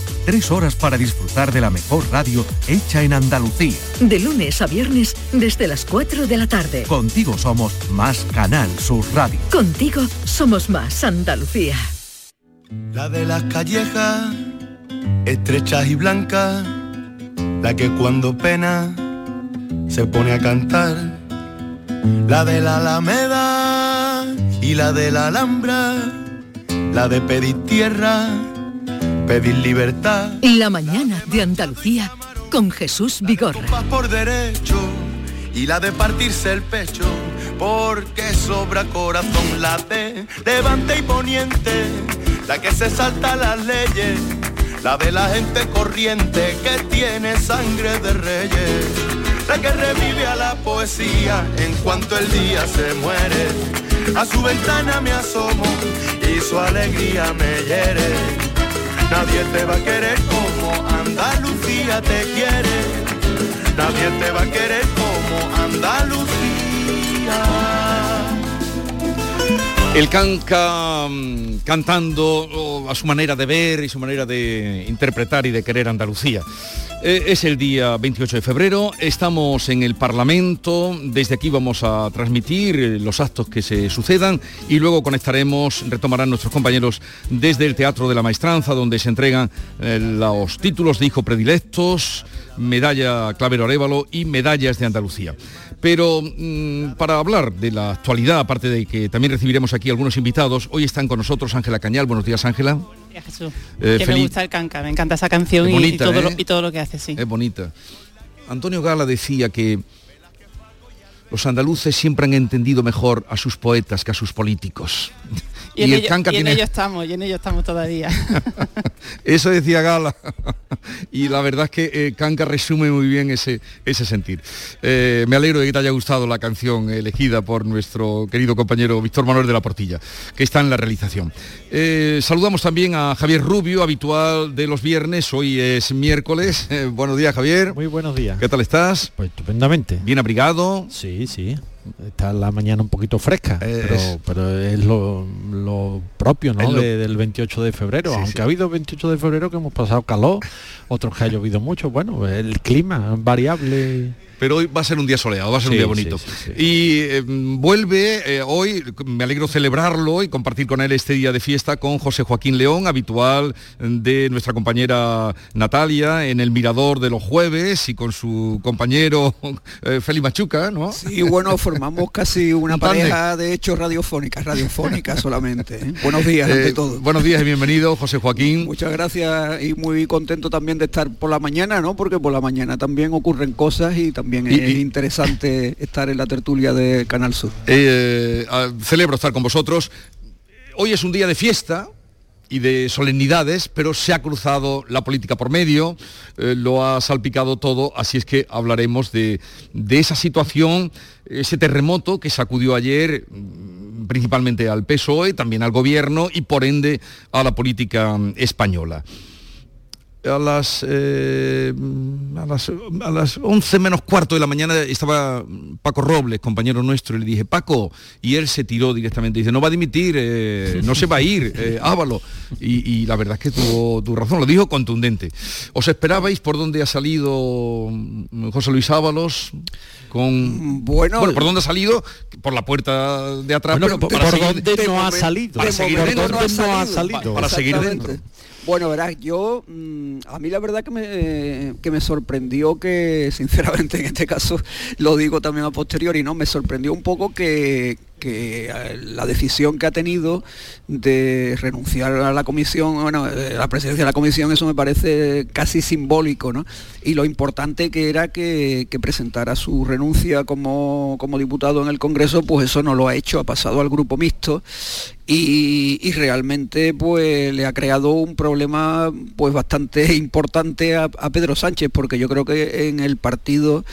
Speaker 2: Tres horas para disfrutar de la mejor radio hecha en Andalucía.
Speaker 35: De lunes a viernes desde las 4 de la tarde.
Speaker 2: Contigo somos más Canal Sur Radio.
Speaker 35: Contigo somos más Andalucía.
Speaker 36: La de las callejas, estrechas y blancas, la que cuando pena se pone a cantar. La de la Alameda y la de la Alhambra, la de pedir tierra, pedir libertad.
Speaker 35: La mañana de Andalucía con Jesús Vigorra.
Speaker 36: Por derecho y la de partirse el pecho, porque sobra corazón la de levante y poniente, la que se salta las leyes, la de la gente corriente que tiene sangre de reyes, la que revive a la poesía en cuanto el día se muere. A su ventana me asomo y su alegría me hiere. Nadie te va a querer como Andalucía te quiere. Nadie te va a querer como Andalucía.
Speaker 1: El canca mm, cantando oh, a su manera de ver y su manera de interpretar y de querer Andalucía. Eh, es el día 28 de febrero, estamos en el Parlamento, desde aquí vamos a transmitir eh, los actos que se sucedan y luego conectaremos, retomarán nuestros compañeros desde el Teatro de la Maestranza, donde se entregan eh, los títulos de hijo predilectos, medalla Clavero Arevalo y medallas de Andalucía. Pero mm, para hablar de la actualidad, aparte de que también recibiremos aquí algunos invitados, hoy están con nosotros Ángela Cañal. Buenos días, Ángela.
Speaker 37: Jesús.
Speaker 1: Eh,
Speaker 37: que me gusta el canca, me encanta esa canción
Speaker 1: Es
Speaker 37: y-
Speaker 1: bonita,
Speaker 37: y, todo lo,
Speaker 1: ¿eh?
Speaker 37: y todo lo que hace, sí.
Speaker 1: Es bonita. Antonio Gala decía que los andaluces siempre han entendido mejor a sus poetas que a sus políticos.
Speaker 37: Y, en,
Speaker 1: el
Speaker 37: ello,
Speaker 1: canca
Speaker 37: y en
Speaker 1: tiene-
Speaker 37: ello estamos, y en ello estamos todavía.
Speaker 1: Eso decía Gala. y la verdad es que eh, Canca resume muy bien ese, ese sentir. Eh, me alegro de que te haya gustado la canción elegida por nuestro querido compañero Víctor Manuel de la Portilla, que está en la realización. Eh, saludamos también a Javier Rubio, habitual de los viernes. Hoy es miércoles. Eh, buenos días, Javier.
Speaker 38: Muy buenos días.
Speaker 1: ¿Qué tal estás?
Speaker 38: Pues estupendamente.
Speaker 1: Bien abrigado.
Speaker 38: Sí, sí. Está la mañana un poquito fresca, pero, pero es lo, lo propio ¿no?
Speaker 1: Es lo-
Speaker 38: de- del 28 de febrero.
Speaker 1: Sí,
Speaker 38: Aunque
Speaker 1: sí.
Speaker 38: ha habido 28 de febrero que hemos pasado calor, otros que ha llovido mucho. Bueno, el clima es variable.
Speaker 1: Pero hoy va a ser un día soleado, va a ser
Speaker 38: Sí,
Speaker 1: un día
Speaker 38: sí,
Speaker 1: bonito.
Speaker 38: sí, sí.
Speaker 1: Y eh, vuelve eh, hoy, me alegro celebrarlo y compartir con él este día de fiesta con José Joaquín León, habitual de nuestra compañera Natalia en el Mirador de los jueves y con su compañero eh, Félix Machuca, ¿no?
Speaker 39: Y bueno, formamos casi una pareja de hecho radiofónica, radiofónica solamente. ¿eh? Buenos días, ante
Speaker 1: Eh,
Speaker 39: todo.
Speaker 1: Buenos días y bienvenido, José Joaquín.
Speaker 39: Muchas gracias y muy contento también de estar por la mañana, ¿no? Porque por la mañana también ocurren cosas y también
Speaker 1: Y-
Speaker 39: es
Speaker 1: y-
Speaker 39: interesante estar en la tertulia de Canal Sur.
Speaker 1: Eh, ah, celebro estar con vosotros. Hoy es un día de fiesta y de solemnidades, pero se ha cruzado la política por medio, eh, lo ha salpicado todo, así es que hablaremos de, de esa situación, ese terremoto que sacudió ayer mm, principalmente al PSOE, también al gobierno y por ende a la política española a las, eh, a las a las 11 menos cuarto de la mañana estaba Paco Robles, compañero nuestro, y le dije, Paco, y él se tiró directamente, dice, no va a dimitir, eh, no se va a ir, eh, Ávalo. Y, y la verdad es que tuvo tu razón, lo dijo contundente. ¿Os esperabais por dónde ha salido mm, José Luis Ábalos? Con...
Speaker 39: Bueno,
Speaker 1: ¿por dónde ha salido? Por la puerta de atrás,
Speaker 38: Bueno,
Speaker 1: pero
Speaker 38: ¿por
Speaker 1: para
Speaker 38: dónde
Speaker 1: seguir-
Speaker 38: no ha
Speaker 1: de
Speaker 38: salido?
Speaker 1: Para
Speaker 38: De
Speaker 1: seguir dentro.
Speaker 38: no ha salido.
Speaker 1: Para seguir dentro.
Speaker 39: Bueno, verás, yo, mm, a mí la verdad que me, que me sorprendió que, sinceramente en este caso, lo digo también a posteriori, ¿no? Me sorprendió un poco que, que eh, la decisión que ha tenido de renunciar a la comisión, bueno, eh, a la presidencia de la comisión, eso me parece casi simbólico, ¿no? Y lo importante que era que, presentara su renuncia como, como diputado en el Congreso, pues eso no lo ha hecho, ha pasado al grupo mixto y, realmente pues le ha creado un problema pues bastante importante a Pedro Sánchez, porque yo creo que en el partido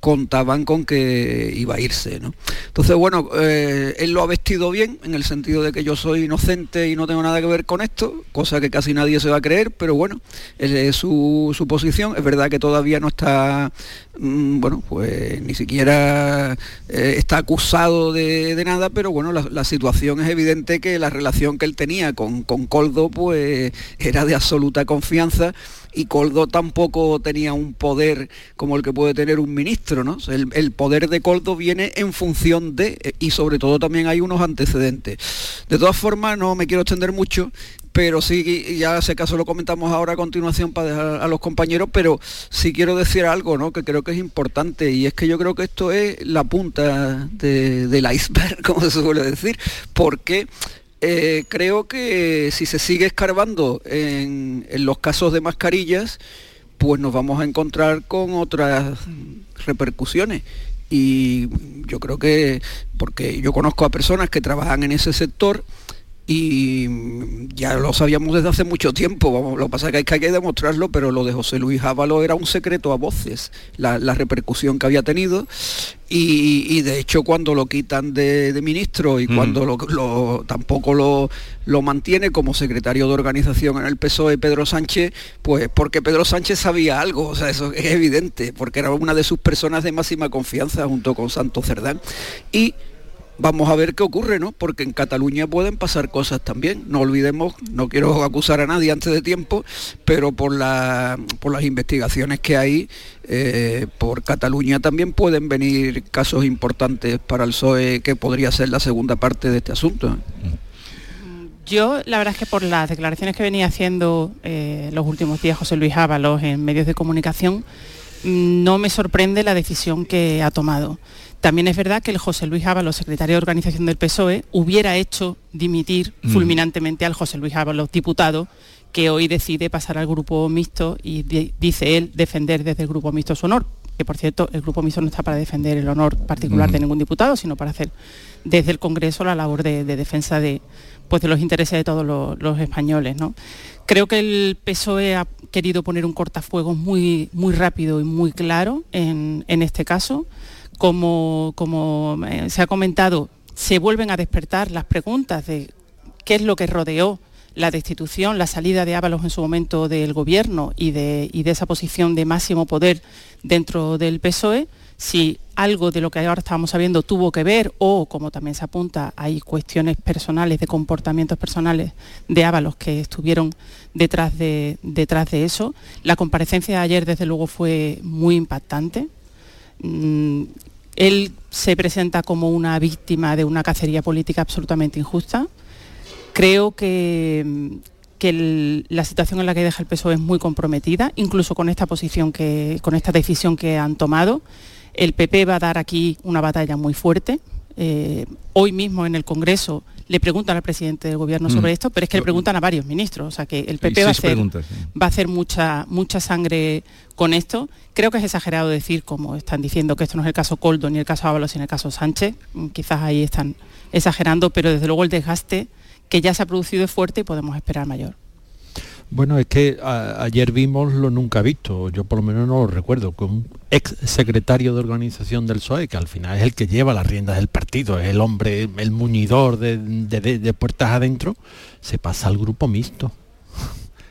Speaker 39: contaban con que iba a irse. ¿no? Entonces, bueno, eh, él lo ha vestido bien, en el sentido de que yo soy inocente y no tengo nada que ver con esto, cosa que casi nadie se va a creer, pero bueno, es su, su posición. Es verdad que todavía no está, mm, bueno, pues ni siquiera eh, está acusado de, de nada, pero bueno, la, la situación es evidente que la relación que él tenía con, con Coldo, pues era de absoluta confianza y Coldo tampoco tenía un poder como el que puede tener un ministro, ¿no? El, poder de Coldo viene en función de, eh, y sobre todo también hay unos antecedentes. De todas formas, no me quiero extender mucho, pero sí, ya sé caso lo comentamos ahora a continuación para dejar a los compañeros, pero sí quiero decir algo, ¿no? Que creo que es importante, y es que yo creo que esto es la punta de- del iceberg, como se suele decir, porque eh, creo que si se sigue escarbando en, en los casos de mascarillas, pues nos vamos a encontrar con otras repercusiones. Y yo creo que, porque yo conozco a personas que trabajan en ese sector y ya lo sabíamos desde hace mucho tiempo, vamos, lo que pasa es que hay que, demostrarlo, pero lo de José Luis Ávalo era un secreto a voces, la, la repercusión que había tenido. Y, y de hecho cuando lo quitan de, de ministro y cuando lo, lo- tampoco lo, lo mantiene como secretario de organización en el PSOE Pedro Sánchez, pues porque Pedro Sánchez sabía algo, o sea, eso es evidente, porque era una de sus personas de máxima confianza junto con Santos Cerdán. Y vamos a ver qué ocurre, ¿no? Porque en Cataluña pueden pasar cosas también. No olvidemos, no quiero acusar a nadie antes de tiempo, pero por, la, por las investigaciones que hay, eh, por Cataluña también pueden venir casos importantes para el PSOE que podría ser la segunda parte de este asunto.
Speaker 37: Yo, la verdad es que por las declaraciones que venía haciendo eh, los últimos días José Luis Ábalos en medios de comunicación, mm, no me sorprende la decisión que ha tomado. También es verdad que el José Luis Ábalos, secretario de organización del PSOE, hubiera hecho dimitir
Speaker 40: Mm.
Speaker 37: fulminantemente al José Luis Ábalos, diputado, que hoy decide pasar al grupo mixto y di- dice él defender desde el grupo mixto su honor. Que por cierto, el grupo mixto no está para defender el honor particular
Speaker 40: Mm.
Speaker 37: de ningún diputado, sino para hacer desde el Congreso la labor de, de defensa de, pues, de los intereses de todos los, los españoles. ¿no? Creo que el PSOE ha querido poner un cortafuegos muy, muy rápido y muy claro en, en este caso. Como, eh, se ha comentado, se vuelven a despertar las preguntas de qué es lo que rodeó la destitución, la salida de Ábalos en su momento del gobierno y de, esa posición de máximo poder dentro del PSOE, si algo de lo que ahora estábamos sabiendo tuvo que ver o, como también se apunta, hay cuestiones personales, de comportamientos personales de Ábalos que estuvieron detrás de, detrás de eso. La comparecencia de ayer, desde luego, fue muy impactante. Él se presenta como una víctima de una cacería política absolutamente injusta. Creo que, mm, que la situación en la que deja el PSOE es muy comprometida, incluso con esta posición que, con esta decisión que han tomado. El PP va a dar aquí una batalla muy fuerte. Eh, hoy mismo en el Congreso le preguntan al presidente del gobierno sobre
Speaker 1: Mm.
Speaker 37: esto, pero es que le preguntan a varios ministros. O sea que el PP va a hacer,
Speaker 1: preguntas, sí.
Speaker 37: va a hacer mucha, mucha sangre con esto. Creo que es exagerado decir, como están diciendo, que esto no es el caso Coldo ni el caso Ábalos, sino el caso Sánchez. Mm, Quizás ahí están exagerando, pero desde luego el desgaste que ya se ha producido es fuerte y podemos esperar mayor.
Speaker 38: Bueno, es que ayer vimos lo nunca visto, yo por lo menos no lo recuerdo, que un ex secretario de organización del PSOE, que al final es el que lleva las riendas del partido, es el hombre, el muñidor de- de puertas adentro, se pasa al grupo mixto.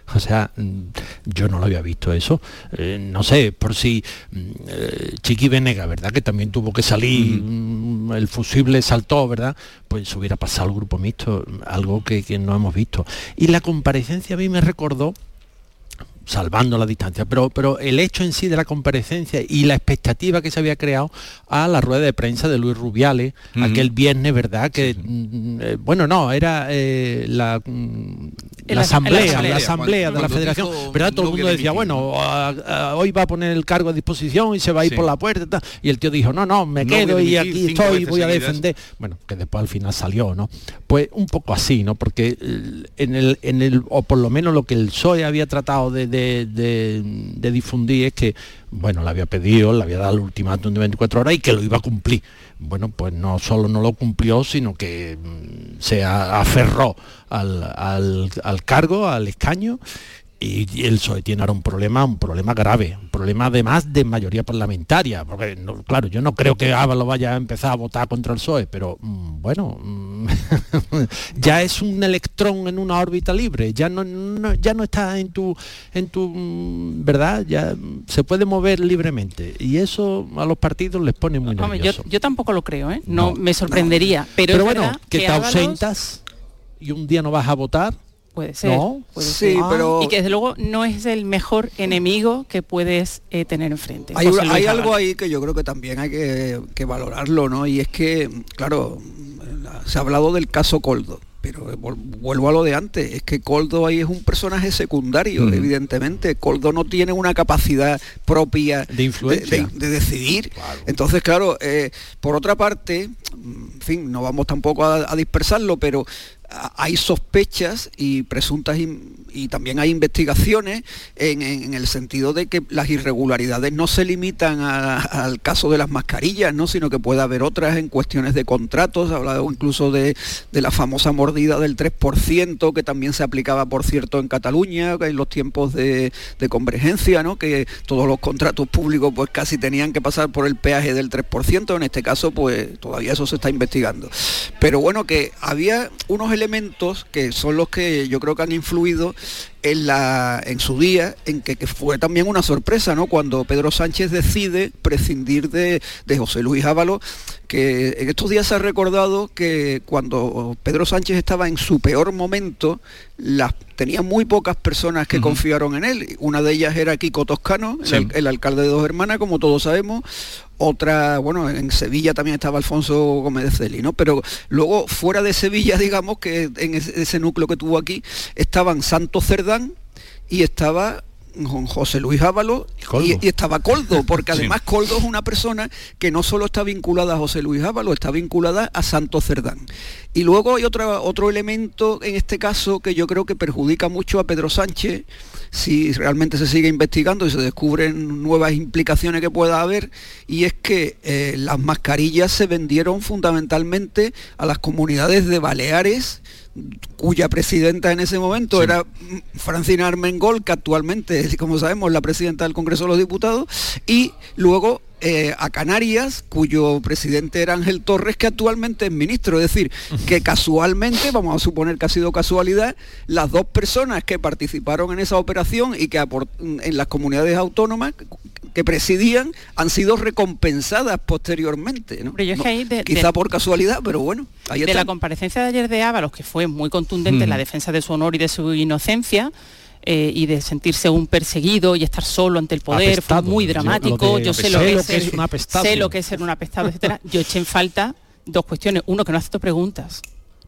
Speaker 38: O sea, mm, yo no lo había visto eso. Eh, no sé, por si mm, eh, Chiqui Venega, ¿verdad? Que también tuvo que salir, mm, el fusible saltó, ¿verdad? Pues hubiera pasado al grupo mixto, algo que, que no hemos visto. Y la comparecencia a mí me recordó salvando la distancia, pero, pero el hecho en sí de la comparecencia y la expectativa que se había creado a la rueda de prensa de Luis Rubiales aquel viernes, ¿verdad? Que mm, eh, bueno, no, era eh, la, mm, la
Speaker 37: as-
Speaker 38: asamblea,
Speaker 37: el asamblea,
Speaker 38: la asamblea
Speaker 1: cuando-
Speaker 38: de la federación,
Speaker 1: dijo
Speaker 38: ¿verdad? Todo el mundo decía, bueno, a- a- hoy va a poner el cargo a disposición y se va a ir
Speaker 1: Sí.
Speaker 38: por la puerta y tal. y el tío dijo, no, no, me
Speaker 1: No
Speaker 38: quedo y aquí estoy, voy a
Speaker 1: seguidas.
Speaker 38: defender bueno, que después al final salió, ¿no? Pues un poco así, ¿no? Porque eh, en el, en el, o por lo menos lo que el PSOE había tratado de, de- de- difundir es que, bueno, le había pedido, le había dado el ultimátum de 24 horas y que lo iba a cumplir. Bueno, pues no solo no lo cumplió, sino que mm, se aferró al, al- al cargo, al escaño, y, el PSOE tiene ahora un problema, un problema grave, un problema además de mayoría parlamentaria, porque no- claro, yo no creo que Ábalos vaya a empezar a votar contra el PSOE, pero mm, bueno, mm, ya es un electrón en una órbita libre, ya no, no- ya no está en tu, en tu, mm, verdad, ya se puede mover libremente y eso a los partidos les pone muy
Speaker 37: Hombre, yo, tampoco lo creo, ¿eh? No, me sorprendería. Pero,
Speaker 38: Pero
Speaker 37: es
Speaker 38: bueno, que te
Speaker 37: Ábalos-
Speaker 38: ausentas y un día no vas a votar.
Speaker 37: Puede ser,
Speaker 38: ¿No?
Speaker 37: puede
Speaker 39: Sí,
Speaker 37: ser.
Speaker 39: pero-
Speaker 37: Y que desde luego no es el mejor enemigo que puedes eh, tener enfrente.
Speaker 39: Hay, algo ahí que yo creo que también hay que, que valorarlo, ¿no? Y es que, claro, se ha hablado del caso Coldo, pero vol- vuelvo a lo de antes, es que Coldo ahí es un personaje secundario,
Speaker 38: Mm.
Speaker 39: evidentemente. Coldo no tiene una capacidad propia
Speaker 38: De influencia.
Speaker 39: de, de decidir. Entonces, claro, eh, por otra parte, en fin, no vamos tampoco a, a dispersarlo, pero hay sospechas y presuntas y también hay investigaciones en, el sentido de que las irregularidades no se limitan al caso de las mascarillas, ¿no? sino que puede haber otras en cuestiones de contratos, ha hablado incluso de, de la famosa mordida del 3%, que también se aplicaba, por cierto, en Cataluña, en los tiempos de, de convergencia, ¿no? que todos los contratos públicos pues casi tenían que pasar por el peaje del 3%, en este caso pues todavía eso se está investigando. Pero bueno, que había unos elementos que son los que yo creo que han influido en, la, en su día, en que, que fue también una sorpresa, ¿no? Cuando Pedro Sánchez decide prescindir de, de José Luis Ábalos, que en estos días se ha recordado que cuando Pedro Sánchez estaba en su peor momento, las, tenía muy pocas personas que confiaron en él. Una de ellas era Kiko Toscano,
Speaker 1: Sí.
Speaker 39: el alcalde de Dos Hermanas, como todos sabemos. Otra, bueno, en Sevilla también estaba Alfonso Gómez de Celi, ¿no? Pero luego, fuera de Sevilla, digamos, que en ese, núcleo que tuvo aquí, estaban Santos Cerdán y estaba Jon- José Luis Ábalos y, y estaba Coldo, porque
Speaker 1: Sí.
Speaker 39: además Coldo es una persona que no solo está vinculada a José Luis Ábalos, está vinculada a Santos Cerdán. Y luego hay otra, otro elemento en este caso que yo creo que perjudica mucho a Pedro Sánchez si realmente se sigue investigando y se descubren nuevas implicaciones que pueda haber, y es que eh, las mascarillas se vendieron fundamentalmente a las comunidades de Baleares, cuya presidenta en ese momento era Francina Armengol, que actualmente, como sabemos, la presidenta del Congreso de los Diputados, y luego eh, a Canarias, cuyo presidente era Ángel Torres, que actualmente es ministro. Es decir, que casualmente, vamos a suponer que ha sido casualidad, las dos personas que participaron en esa operación y que en las comunidades autónomas que presidían han sido recompensadas posteriormente. ¿no?
Speaker 37: Pero yo es que ahí de-
Speaker 39: quizá
Speaker 37: de-
Speaker 39: por casualidad, pero bueno, ahí
Speaker 37: de la comparecencia de ayer de Ábalos, que fue muy contundente en la
Speaker 39: Mm.
Speaker 37: defensa de su honor y de su inocencia, eh, y de sentirse un perseguido y estar solo ante el poder,
Speaker 38: Apestado.
Speaker 37: fue muy dramático, yo, sé, lo que, es,
Speaker 38: un apestado.
Speaker 37: sé lo que es ser un apestado, etcétera. Yo eché en falta dos cuestiones. Uno, que no aceptó preguntas.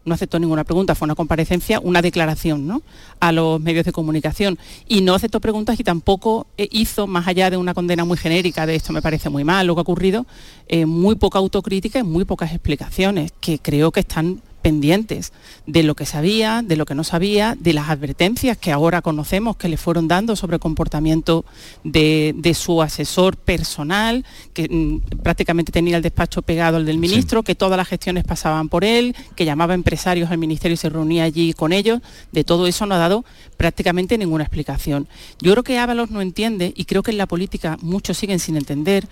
Speaker 37: No aceptó ninguna pregunta, fue una comparecencia, una declaración ¿no? a los medios de comunicación. Y no aceptó preguntas y tampoco hizo, más allá de una condena muy genérica de esto me parece muy mal, lo que ha ocurrido, eh, muy poca autocrítica y muy pocas explicaciones, que creo que están pendientes de lo que sabía, de lo que no sabía, de las advertencias que ahora conocemos que le fueron dando sobre el comportamiento de, de su asesor personal, que mm, prácticamente tenía el despacho pegado al del ministro, que todas las gestiones pasaban por él, que llamaba empresarios al ministerio y se reunía allí con ellos. De todo eso no ha dado prácticamente ninguna explicación. Yo creo que Ábalos no entiende, y creo que en la política muchos siguen sin entender,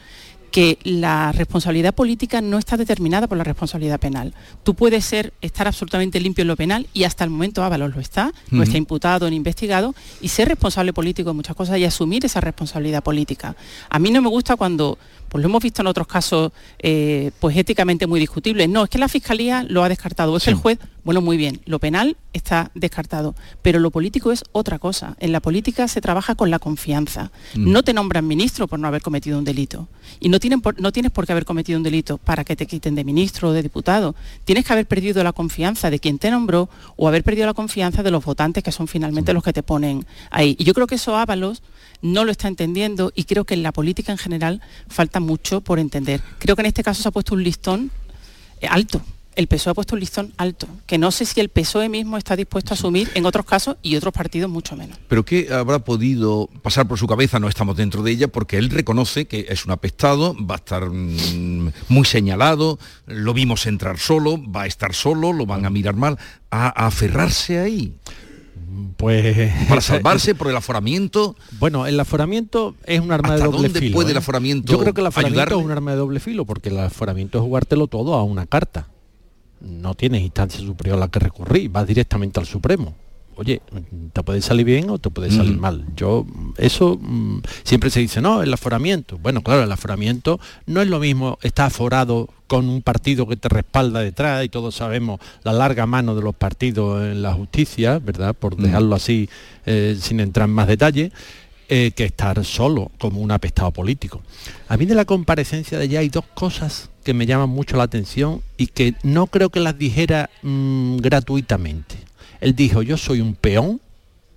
Speaker 37: que la responsabilidad política no está determinada por la responsabilidad penal. Tú puedes ser, estar absolutamente limpio en lo penal y hasta el momento Ábalos lo está, no está imputado ni investigado y ser responsable político de muchas cosas y asumir esa responsabilidad política. A mí no me gusta cuando, pues lo hemos visto en otros casos, eh, pues éticamente muy discutibles. No, es que la fiscalía lo ha descartado, es el juez, bueno, muy bien, lo penal está descartado, pero lo político es otra cosa. En la política se trabaja con la confianza.
Speaker 40: Mm.
Speaker 37: No te nombran ministro por no haber cometido un delito. Y no, tienen por- no tienes por qué haber cometido un delito para que te quiten de ministro o de diputado. Tienes que haber perdido la confianza de quien te nombró o haber perdido la confianza de los votantes que son finalmente los que te ponen ahí. Y yo creo que eso Ábalos no lo está entendiendo y creo que en la política en general falta mucho por entender. Creo que en este caso se ha puesto un listón eh, alto. El PSOE ha puesto un listón alto, que no sé si el PSOE mismo está dispuesto a asumir en otros casos y otros partidos mucho menos.
Speaker 1: Pero ¿qué habrá podido pasar por su cabeza? No estamos dentro de ella porque él reconoce que es un apestado, va a estar mm, muy señalado, lo vimos entrar solo, va a estar solo, lo van a mirar mal, a, a aferrarse ahí.
Speaker 38: Pues
Speaker 1: Para salvarse por el aforamiento.
Speaker 38: Bueno, el aforamiento es un arma de
Speaker 1: ¿Hasta
Speaker 38: doble
Speaker 1: dónde
Speaker 38: filo.
Speaker 1: puede
Speaker 38: ¿eh?
Speaker 1: el aforamiento
Speaker 38: Yo creo que el aforamiento
Speaker 1: ayudarle?
Speaker 38: es un arma de doble filo, porque el aforamiento es jugártelo todo a una carta. No tienes instancia superior a la que recurrir, vas directamente al Supremo. Oye, te puede salir bien o te puede salir mal. Yo, eso, mm, siempre se dice, no, el aforamiento. Bueno, claro, el aforamiento no es lo mismo, está aforado con un partido que te respalda detrás y todos sabemos la larga mano de los partidos en la justicia, ¿verdad? Por dejarlo así eh, sin entrar en más detalle, eh, que estar solo como un apestado político. A mí de la comparecencia de ella hay dos cosas que me llaman mucho la atención y que no creo que las dijera mm, gratuitamente. Él dijo, yo soy un peón,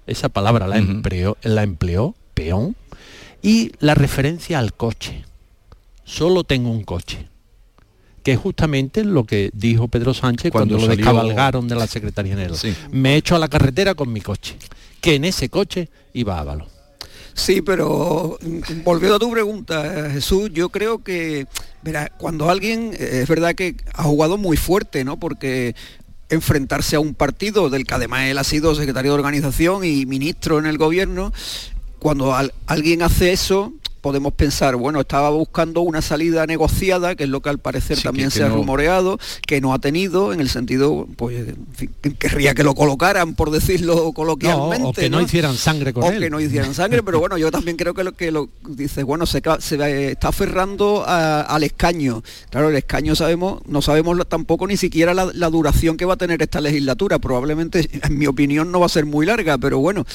Speaker 38: esa palabra la, empleó, la empleó, peón, y la referencia al coche. Solo tengo un coche que es justamente lo que dijo Pedro Sánchez cuando,
Speaker 1: Cuando
Speaker 38: lo
Speaker 1: salió-
Speaker 38: descabalgaron de la Secretaría General.
Speaker 1: Sí.
Speaker 38: Me echo a la carretera con mi coche, que en ese coche iba Ávalo.
Speaker 39: Sí, pero mm, volviendo a tu pregunta, Jesús, yo creo que, verá, cuando alguien, eh, es verdad que ha jugado muy fuerte, ¿no? Porque enfrentarse a un partido del que además él ha sido secretario de organización y ministro en el gobierno, cuando al- alguien hace eso, podemos pensar, bueno, estaba buscando una salida negociada, que es lo que al parecer
Speaker 1: Sí,
Speaker 39: también
Speaker 1: que- que
Speaker 39: se ha
Speaker 1: no-
Speaker 39: rumoreado, que no ha tenido, en el sentido, pues, en fin, que querría que lo colocaran, por decirlo coloquialmente.
Speaker 38: No, o que no hicieran sangre con
Speaker 39: o
Speaker 38: él.
Speaker 39: que no hicieran sangre, pero bueno, yo también creo que lo que lo dices, bueno, se, eh, está aferrando a- al escaño. Claro, el escaño sabemos, no sabemos tampoco ni siquiera la, la duración que va a tener esta legislatura. Probablemente, en mi opinión, no va a ser muy larga, pero bueno,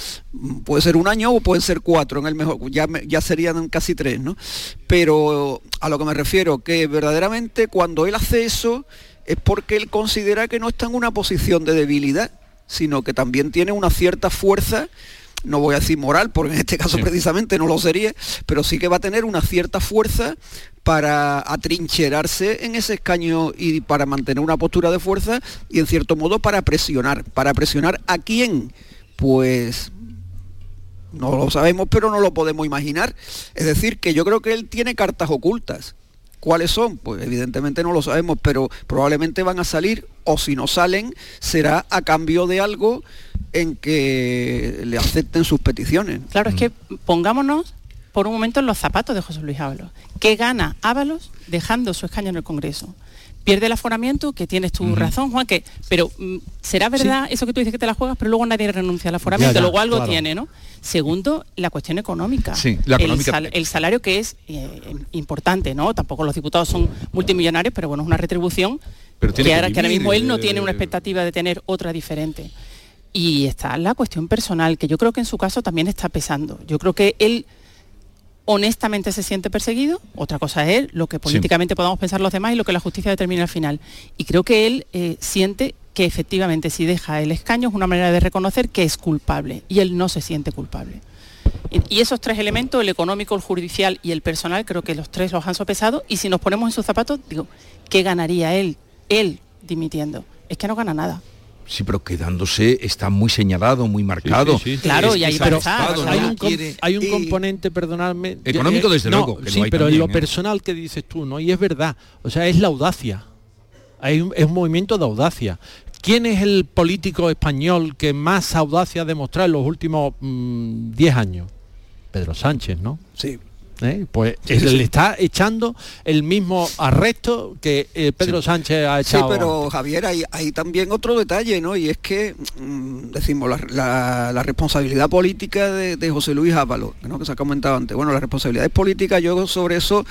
Speaker 39: puede ser un año o pueden ser cuatro, en el mejor, ya, ya serían casi tres, ¿no? Pero a lo que me refiero, que verdaderamente cuando él hace eso es porque él considera que no está en una posición de debilidad, sino que también tiene una cierta fuerza no voy a decir moral, porque en este caso precisamente no lo sería, pero sí que va a tener una cierta fuerza para atrincherarse en ese escaño y para mantener una postura de fuerza y en cierto modo para presionar. ¿Para presionar a quién? Pues no lo sabemos, pero no lo podemos imaginar. Es decir, que yo creo que él tiene cartas ocultas. ¿Cuáles son? Pues evidentemente no lo sabemos, pero probablemente van a salir, o si no salen, será a cambio de algo en que le acepten sus peticiones.
Speaker 37: Claro, es que pongámonos por un momento en los zapatos de José Luis Ábalos. ¿Qué gana Ábalos dejando su escaño en el Congreso? Pierde el aforamiento, que tienes tu razón, Juan, que, pero mm, será verdad eso que tú dices que te la juegas, pero luego nadie renuncia al aforamiento,
Speaker 1: Ya, ya,
Speaker 37: luego algo
Speaker 1: claro.
Speaker 37: tiene, ¿no? Segundo, la cuestión económica.
Speaker 1: Sí, la
Speaker 37: El
Speaker 1: económica-
Speaker 37: sal- El, salario que es eh, importante, ¿no? Tampoco los diputados son multimillonarios, pero bueno, es una retribución
Speaker 1: Pero tiene
Speaker 37: que,
Speaker 1: que
Speaker 37: ahora, que ahora mismo él no tiene una expectativa de tener otra diferente. Y está la cuestión personal, que yo creo que en su caso también está pesando. Yo creo que él honestamente se siente perseguido, otra cosa es lo que políticamente podamos pensar los demás y lo que la justicia determina al final. Y creo que él eh, siente que efectivamente si deja el escaño es una manera de reconocer que es culpable y él no se siente culpable. Y y esos tres elementos, el económico, el judicial y el personal, creo que los tres los han sopesado y si nos ponemos en sus zapatos, digo, ¿qué ganaría él, él dimitiendo? Es que no gana nada.
Speaker 1: Sí, pero quedándose está muy señalado, muy marcado.
Speaker 38: sí, sí.
Speaker 37: Claro,
Speaker 1: Es
Speaker 37: y ahí
Speaker 1: ¿no?
Speaker 38: hay un, com-
Speaker 1: Quiere-
Speaker 38: hay un componente, perdonadme.
Speaker 1: Económico,
Speaker 38: eh,
Speaker 1: desde
Speaker 38: no,
Speaker 1: luego, que
Speaker 38: sí,
Speaker 1: lo hay
Speaker 38: pero en lo
Speaker 1: ¿eh?
Speaker 38: personal que dices tú, ¿no? Y es verdad. O sea, es la audacia. Hay un, es un movimiento de audacia. ¿Quién es el político español que más audacia ha demostrado en los últimos mm, 10 años? Pedro Sánchez, ¿no?
Speaker 39: Sí.
Speaker 38: ¿Eh? Pues
Speaker 39: Sí, sí.
Speaker 38: le está echando el mismo arresto que eh, Pedro Sánchez ha
Speaker 39: Sí,
Speaker 38: echado.
Speaker 39: pero Javier, hay, hay también otro detalle, ¿no? Y es que, mm, decimos, la, la- la responsabilidad política de, de José Luis Ábalos, ¿no? que se ha comentado antes. Bueno, las responsabilidades políticas, yo sobre eso,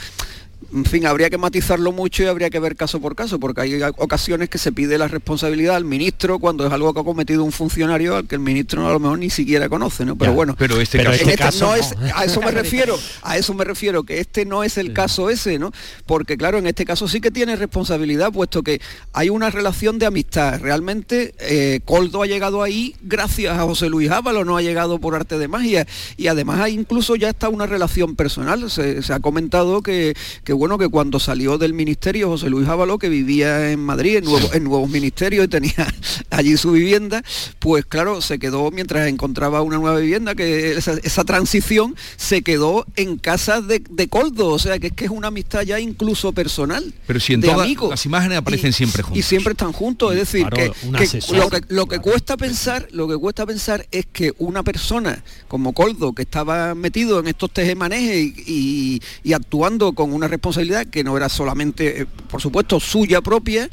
Speaker 39: en fin, habría que matizarlo mucho y habría que ver caso por caso, porque hay ocasiones que se pide la responsabilidad al ministro cuando es algo que ha cometido un funcionario al que el ministro a lo mejor ni siquiera conoce, ¿no? Pero
Speaker 1: Ya,
Speaker 39: bueno,
Speaker 1: pero este
Speaker 39: en
Speaker 1: caso-
Speaker 39: este
Speaker 1: caso
Speaker 39: no
Speaker 1: no.
Speaker 39: es, a eso me refiero, a eso me refiero, que este no es el caso ese, ¿no? Porque claro, en este caso sí que tiene responsabilidad, puesto que hay una relación de amistad. Realmente eh, Coldo ha llegado ahí gracias a José Luis Ábalos, no ha llegado por arte de magia. Y además hay incluso ya está una relación personal. Se, se ha comentado que, que bueno, que cuando salió del ministerio José Luis Ábalos, que vivía en Madrid, en, nuevo- en nuevos ministerios y tenía allí su vivienda, pues claro, se quedó mientras encontraba una nueva vivienda, que esa, esa transición se quedó en casa de, de Coldo, o sea que es que es una amistad ya incluso personal.
Speaker 1: Pero si en
Speaker 39: de
Speaker 1: todas
Speaker 39: amigos.
Speaker 1: las imágenes aparecen siempre
Speaker 39: Y
Speaker 1: juntos.
Speaker 39: siempre están juntos, es decir,
Speaker 1: Claro,
Speaker 39: que, lo que lo que cuesta pensar, lo que cuesta pensar es que una persona como Coldo, que estaba metido en estos tejemanejes y, y- y actuando con una responsabilidad que no era solamente, eh, por supuesto, suya propia,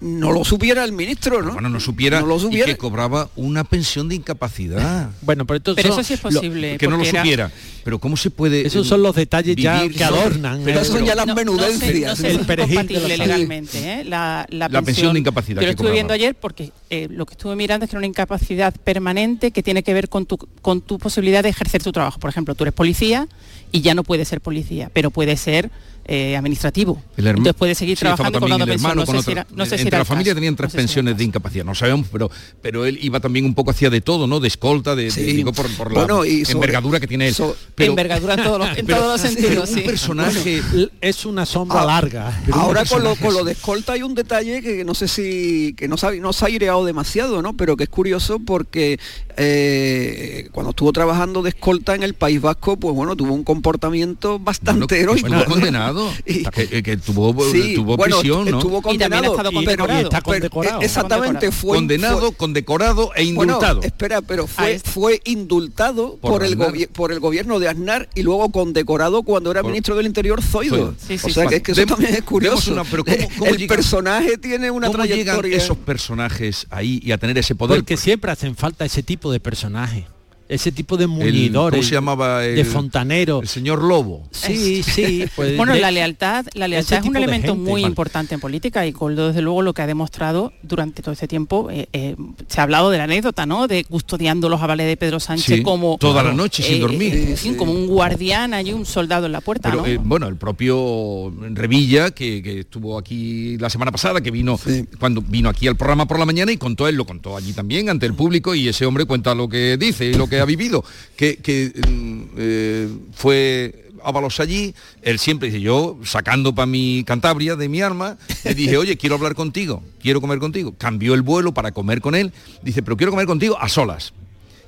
Speaker 39: no lo supiera el ministro, ¿no?
Speaker 1: Bueno, no supiera,
Speaker 39: No lo
Speaker 1: y
Speaker 39: supiera.
Speaker 1: que cobraba una pensión de incapacidad.
Speaker 38: Bueno, pero, entonces
Speaker 37: Pero eso sí es posible,
Speaker 1: que no lo
Speaker 37: era-
Speaker 1: supiera. Pero ¿cómo se puede...
Speaker 38: Esos son los detalles ya que adornan.
Speaker 1: Pero
Speaker 38: eh,
Speaker 1: eso ya las
Speaker 37: No- no sé- no
Speaker 39: menudencias.
Speaker 37: sé es compatible legalmente, ¿eh? la, la
Speaker 1: La pensión de incapacidad
Speaker 37: Yo
Speaker 1: que
Speaker 37: lo estuve viendo ayer porque eh, lo que estuve mirando es que era una incapacidad permanente que tiene que ver con tu, con tu posibilidad de ejercer tu trabajo. Por ejemplo, tú eres policía y ya no puedes ser policía, pero puede ser eh, administrativo.
Speaker 1: El herma-
Speaker 37: Entonces puedes seguir
Speaker 1: Sí,
Speaker 37: trabajando cobrando
Speaker 1: el hermano
Speaker 37: No
Speaker 1: con
Speaker 37: sé si
Speaker 1: otro-
Speaker 37: era- no sé si
Speaker 1: entre
Speaker 37: era
Speaker 1: la familia tenían tres pensiones de incapacidad, no sabemos, pero pero él iba también un poco hacia de todo, ¿no? De escolta, de, de-
Speaker 39: Sí.
Speaker 1: digo, por, por la
Speaker 39: Bueno, y sobre-
Speaker 1: envergadura que tiene él.
Speaker 39: so-
Speaker 1: Pero-
Speaker 37: Envergadura en todos los, en
Speaker 1: pero-
Speaker 37: todos los sentidos,
Speaker 1: un
Speaker 37: sí.
Speaker 1: personaje
Speaker 38: Es una sombra
Speaker 39: Ah,
Speaker 38: larga.
Speaker 39: Ahora con lo, con lo de escolta hay un detalle que no sé si que no, sabe- no se ha aireado demasiado, ¿no? Pero que es curioso porque eh, cuando estuvo trabajando de escolta en el País Vasco, pues bueno, tuvo un comportamiento bastante
Speaker 1: Bueno,
Speaker 39: heroico.
Speaker 1: condenado. condenado, que, que tuvo,
Speaker 39: Sí,
Speaker 1: tuvo
Speaker 39: bueno,
Speaker 1: prisión, ¿no?
Speaker 39: estuvo condenado, pero- pero- exactamente, fue
Speaker 1: condenado, condecorado e indultado.
Speaker 39: Bueno, espera, pero fue, fue indultado
Speaker 1: Por
Speaker 39: por, el por el gobierno de Aznar y luego condecorado cuando era ministro del Interior Zoido. o sea que es que eso
Speaker 1: Demos-
Speaker 39: también es curioso.
Speaker 1: una- pero ¿cómo- cómo
Speaker 39: el
Speaker 1: llega-
Speaker 39: personaje tiene una
Speaker 1: ¿Cómo llegan
Speaker 39: trayectoria.
Speaker 1: esos personajes ahí y a tener ese poder?
Speaker 38: Porque siempre hacen falta ese tipo de personajes. Ese tipo de
Speaker 1: El-
Speaker 38: muñidores.
Speaker 1: ¿Cómo se llamaba?
Speaker 38: de
Speaker 1: El-
Speaker 38: fontanero.
Speaker 1: El señor Lobo.
Speaker 38: Sí, sí. pues
Speaker 37: bueno,
Speaker 38: de-
Speaker 37: la lealtad, la lealtad es un
Speaker 38: de
Speaker 37: elemento
Speaker 38: gente,
Speaker 37: muy
Speaker 38: vale.
Speaker 37: importante en política y Coldo desde luego lo que ha demostrado durante todo este tiempo, eh, eh, se ha hablado de la anécdota, ¿no? De custodiando los avales de Pedro Sánchez
Speaker 1: Sí,
Speaker 37: como
Speaker 1: toda la noche sin
Speaker 37: eh,
Speaker 1: dormir.
Speaker 37: eh, en fin, como un guardián allí, un soldado en la puerta,
Speaker 1: Pero,
Speaker 37: ¿no?
Speaker 1: eh, bueno, el propio Revilla, que, que estuvo aquí la semana pasada, que vino cuando vino aquí al programa por la mañana y contó, él lo contó allí también ante el público y ese hombre cuenta lo que dice y lo que ha vivido, que, que, mm, eh, fue Ábalos allí, él siempre dice, yo sacando para mi Cantabria de mi arma, le dije, oye, quiero hablar contigo, quiero comer contigo. Cambió el vuelo para comer con él, dice, pero quiero comer contigo a solas.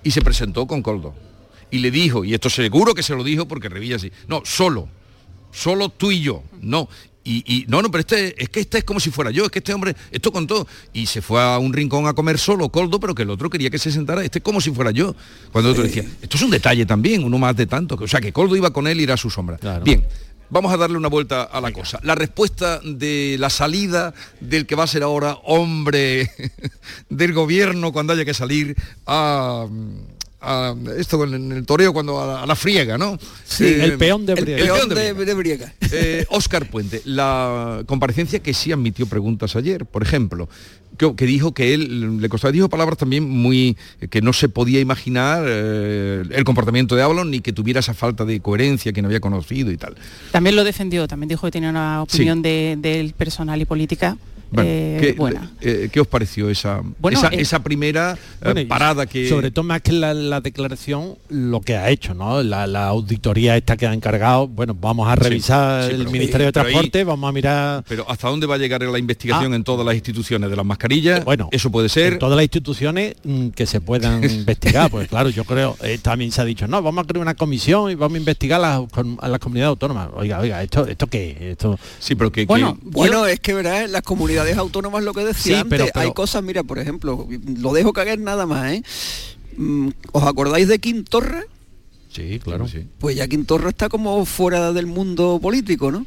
Speaker 1: Y se presentó con Coldo. Y le dijo, y esto seguro que se lo dijo porque Revilla así, no, solo, solo tú y yo, no. Y, y, no, no, pero este es que este es como si fuera yo, es que este hombre, esto contó. Y se fue a un rincón a comer solo, Coldo, pero que el otro quería que se sentara, este es como si fuera yo. Cuando el otro decía, esto es un detalle también, uno más de tanto. O sea, que Coldo iba con él y era su sombra. Bien. Vamos a darle una vuelta a la cosa. La respuesta de la salida del que va a ser ahora hombre del gobierno cuando haya que salir a, a esto en el toreo cuando a, a la friega, ¿no?
Speaker 38: Sí, el peón de Briega.
Speaker 1: el
Speaker 39: Peón
Speaker 1: de
Speaker 39: de,
Speaker 1: Briega.
Speaker 39: de Briega.
Speaker 1: Eh, Puente, la comparecencia que sí admitió preguntas ayer, por ejemplo, que, que dijo que él le costaba, dijo palabras también muy que no se podía imaginar eh, el comportamiento de Avalon ni que tuviera esa falta de coherencia que no había conocido y tal.
Speaker 37: También lo defendió, también dijo que tenía una
Speaker 1: Sí.
Speaker 37: opinión de- del personal y política
Speaker 1: Bueno,
Speaker 37: eh,
Speaker 1: ¿qué,
Speaker 37: buena.
Speaker 1: eh, ¿qué os pareció esa,
Speaker 37: Bueno,
Speaker 1: esa,
Speaker 37: eh,
Speaker 1: esa primera
Speaker 38: Bueno,
Speaker 1: parada que...
Speaker 38: Sobre todo más que la, la declaración, lo que ha hecho, ¿no? La, la auditoría esta que ha encargado, bueno, vamos a revisar
Speaker 1: sí,
Speaker 38: el
Speaker 1: pero-
Speaker 38: Ministerio de
Speaker 1: ahí-
Speaker 38: Transporte, vamos a mirar
Speaker 1: Pero ¿hasta dónde va a llegar la investigación
Speaker 38: Ah.
Speaker 1: en todas las instituciones de las mascarillas?
Speaker 38: Bueno,
Speaker 1: eso puede ser...
Speaker 38: en todas las instituciones mm, que se puedan investigar, pues claro, yo creo, eh, también se ha dicho, no, vamos a crear una comisión y vamos a investigar las, con- a las comunidades autónomas. Oiga, oiga, ¿esto, esto qué? es? Esto...
Speaker 1: Sí, pero que...
Speaker 39: Bueno, bueno, es que en las comunidades autónomas lo que decía
Speaker 38: Sí,
Speaker 39: antes,
Speaker 38: pero- pero-
Speaker 39: hay cosas, mira, por ejemplo, lo dejo caer nada más, ¿eh? Mm, ¿Os acordáis de Quintorra?
Speaker 38: Sí, claro.
Speaker 39: Pues ya Quintorra está como fuera del mundo político, ¿no?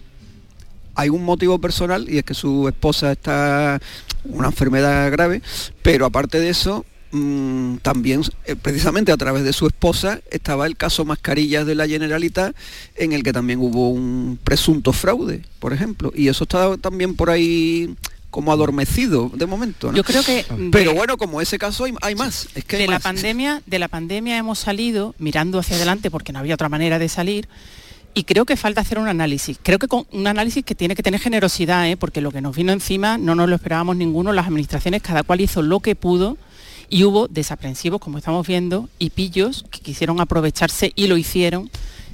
Speaker 39: Hay un motivo personal y es que su esposa está una enfermedad grave, pero aparte de eso, mm, también eh, precisamente a través de su esposa estaba el caso Mascarillas de la Generalitat en el que también hubo un presunto fraude, por ejemplo, y eso está también por ahí como adormecido de momento. ¿no?
Speaker 37: Yo creo que
Speaker 39: Pero
Speaker 37: de-
Speaker 39: bueno, como ese caso hay, hay más. Es que hay
Speaker 37: de la pandemia, de la pandemia hemos salido mirando hacia adelante porque no había otra manera de salir. Y creo que falta hacer un análisis. Creo que con un análisis que tiene que tener generosidad, ¿eh? porque lo que nos vino encima no nos lo esperábamos ninguno. Las administraciones, cada cual hizo lo que pudo y hubo desaprensivos, como estamos viendo, y pillos que quisieron aprovecharse y lo hicieron,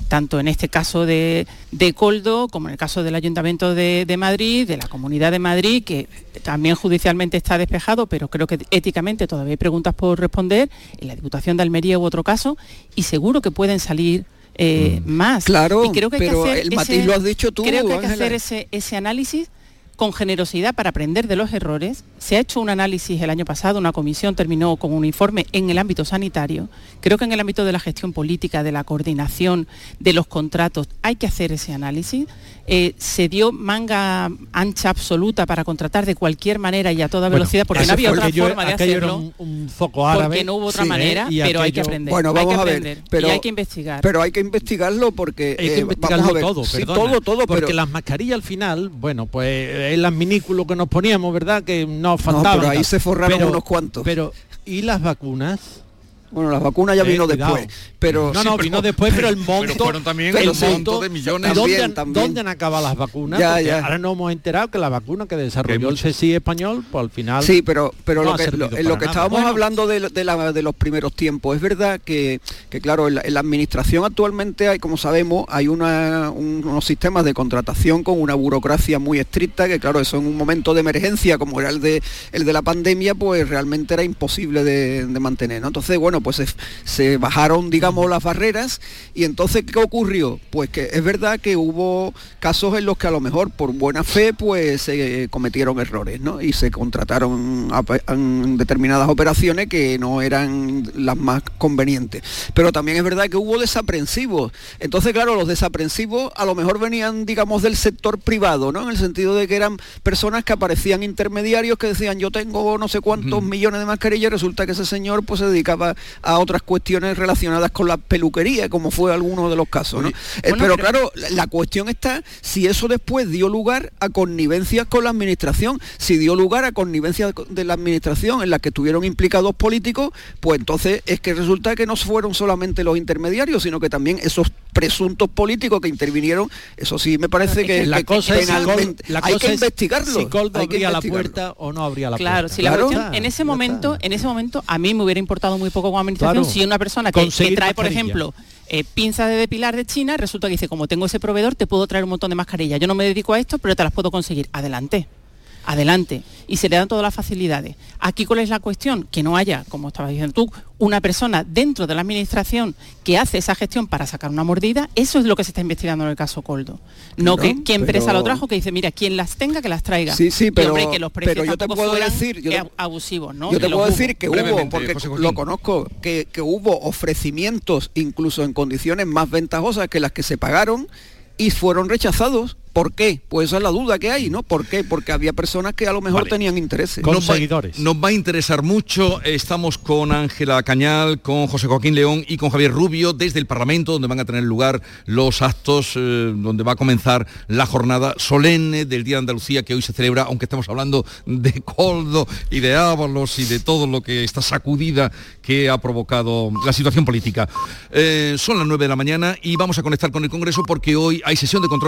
Speaker 37: tanto en este caso de, de Coldo como en el caso del Ayuntamiento de, de Madrid, de la Comunidad de Madrid, que también judicialmente está despejado, pero creo que éticamente todavía hay preguntas por responder, en la Diputación de Almería u otro caso, y seguro que pueden salir eh, más.
Speaker 39: Claro,
Speaker 37: y creo que hay que
Speaker 39: pero
Speaker 37: hacer
Speaker 39: el matiz lo has dicho tú,
Speaker 37: Creo que hay que hacer ese, ese análisis con generosidad para aprender de los errores. Se ha hecho un análisis el año pasado, una comisión terminó con un informe en el ámbito sanitario. Creo que en el ámbito de la gestión política, de la coordinación, de los contratos, hay que hacer ese análisis. Eh, se dio manga ancha absoluta para contratar de cualquier manera y a toda
Speaker 38: Bueno,
Speaker 37: velocidad, porque no había otra
Speaker 38: aquello-
Speaker 37: forma de hacerlo.
Speaker 38: un, un foco árabe.
Speaker 37: Porque no hubo otra
Speaker 38: Sí,
Speaker 37: manera,
Speaker 38: ¿eh? Y
Speaker 37: pero hay que aprender.
Speaker 39: Bueno,
Speaker 37: hay
Speaker 39: vamos
Speaker 37: que
Speaker 39: a ver,
Speaker 37: aprender
Speaker 39: pero-
Speaker 37: y hay que investigar.
Speaker 39: Pero hay que investigarlo porque
Speaker 38: Hay que
Speaker 39: eh,
Speaker 38: investigarlo
Speaker 39: vamos a ver,
Speaker 38: todo,
Speaker 39: sí,
Speaker 38: perdona,
Speaker 39: todo, todo,
Speaker 38: porque
Speaker 39: pero
Speaker 38: las mascarillas al final, bueno, pues es el adminículo que nos poníamos, ¿verdad? Que nos
Speaker 39: No,
Speaker 38: faltaba.
Speaker 39: pero ahí se forraron unos cuantos.
Speaker 38: Pero, ¿y las vacunas?
Speaker 39: Bueno, las vacunas ya
Speaker 38: Eh,
Speaker 39: vino después, pero
Speaker 38: no, no, vino después, pero el monto,
Speaker 1: pero fueron también
Speaker 38: el
Speaker 1: el monto de millones.
Speaker 38: ¿Y ¿Dónde,
Speaker 39: También,
Speaker 38: dónde han acabado las vacunas?
Speaker 39: Ya,
Speaker 38: Porque
Speaker 39: ya.
Speaker 38: Ahora nos hemos enterado que la vacuna que desarrolló el. CSI español, pues al final.
Speaker 39: Sí, pero, pero
Speaker 38: no
Speaker 39: lo que, lo, en lo que
Speaker 38: nada.
Speaker 39: estábamos
Speaker 38: Bueno,
Speaker 39: hablando de, de la- de los primeros tiempos, es verdad que, que, claro, en la, en la administración actualmente hay, como sabemos, hay una- un- unos sistemas de contratación con una burocracia muy estricta, que claro, eso en un momento de emergencia como era el de, el de la pandemia, pues realmente era imposible de, de mantener. ¿no? Entonces, bueno, bueno, pues se, se bajaron, digamos, las barreras y entonces, ¿qué ocurrió? Pues que es verdad que hubo casos en los que a lo mejor por buena fe, pues se cometieron errores, ¿no? Y se contrataron a- determinadas operaciones que no eran las más convenientes. Pero también es verdad que hubo desaprensivos. Entonces, claro, los desaprensivos a lo mejor venían, digamos, del sector privado, ¿no? En el sentido de que eran personas que aparecían intermediarios que decían, yo tengo no sé cuántos millones de mascarillas, resulta que ese señor pues se dedicaba a otras cuestiones relacionadas con la peluquería, como fue alguno de los casos, ¿no? Eh,
Speaker 37: bueno,
Speaker 39: pero
Speaker 37: pero-
Speaker 39: claro, la, la cuestión está si eso después dio lugar a connivencias con la administración, si dio lugar a connivencias de la administración en las que estuvieron implicados políticos, pues entonces es que resulta que no fueron solamente los intermediarios, sino que también esos presuntos políticos que intervinieron, eso sí me parece que,
Speaker 38: la
Speaker 39: que-
Speaker 38: cosa
Speaker 39: que
Speaker 38: es si Col- la
Speaker 39: hay
Speaker 38: cosa
Speaker 39: que
Speaker 38: es
Speaker 39: investigarlo.
Speaker 38: si Coldo
Speaker 39: hay que
Speaker 38: abría la puerta o no abría la
Speaker 37: Claro,
Speaker 38: puerta.
Speaker 37: si la
Speaker 39: Claro.
Speaker 37: cuestión, en ese momento, en ese momento a mí me hubiera importado muy poco como administración
Speaker 38: Claro.
Speaker 37: si una persona que, trae, por ejemplo, eh, pinzas de depilar de China, resulta que dice, como tengo ese proveedor, te puedo traer un montón de mascarillas. Yo no me dedico a esto, pero te las puedo conseguir. Adelante. Adelante. Y se le dan todas las facilidades. Aquí cuál es la cuestión? Que no haya, como estabas diciendo tú, una persona dentro de la administración que hace esa gestión para sacar una mordida. Eso es lo que se está investigando en el caso Coldo. No
Speaker 39: Claro,
Speaker 37: que qué empresa
Speaker 39: pero-
Speaker 37: lo trajo, que dice, mira, quien las tenga, que las traiga.
Speaker 39: Sí, sí,
Speaker 37: Y,
Speaker 39: pero-
Speaker 37: hombre, que los precios
Speaker 39: pero yo te puedo decir, yo
Speaker 37: eh,
Speaker 39: te-
Speaker 37: abusivos, ¿no?
Speaker 39: Yo te puedo
Speaker 37: los
Speaker 39: decir que hubo, porque lo conozco, que, que hubo ofrecimientos incluso en condiciones más ventajosas que las que se pagaron y fueron rechazados. ¿Por qué? Pues esa es la duda que hay, ¿no? ¿Por qué? Porque había personas que a lo mejor
Speaker 1: Vale.
Speaker 39: tenían intereses.
Speaker 1: Nos va- Nos va a interesar mucho. Estamos con Ángela Cañal, con José Joaquín León y con Javier Rubio desde el Parlamento, donde van a tener lugar los actos, eh, donde va a comenzar la jornada solemne del Día de Andalucía que hoy se celebra, aunque estamos hablando de Coldo y de Ábalos y de todo lo que esta sacudida que ha provocado la situación política. Eh, son las 9 de la mañana y vamos a conectar con el Congreso porque hoy hay sesión de control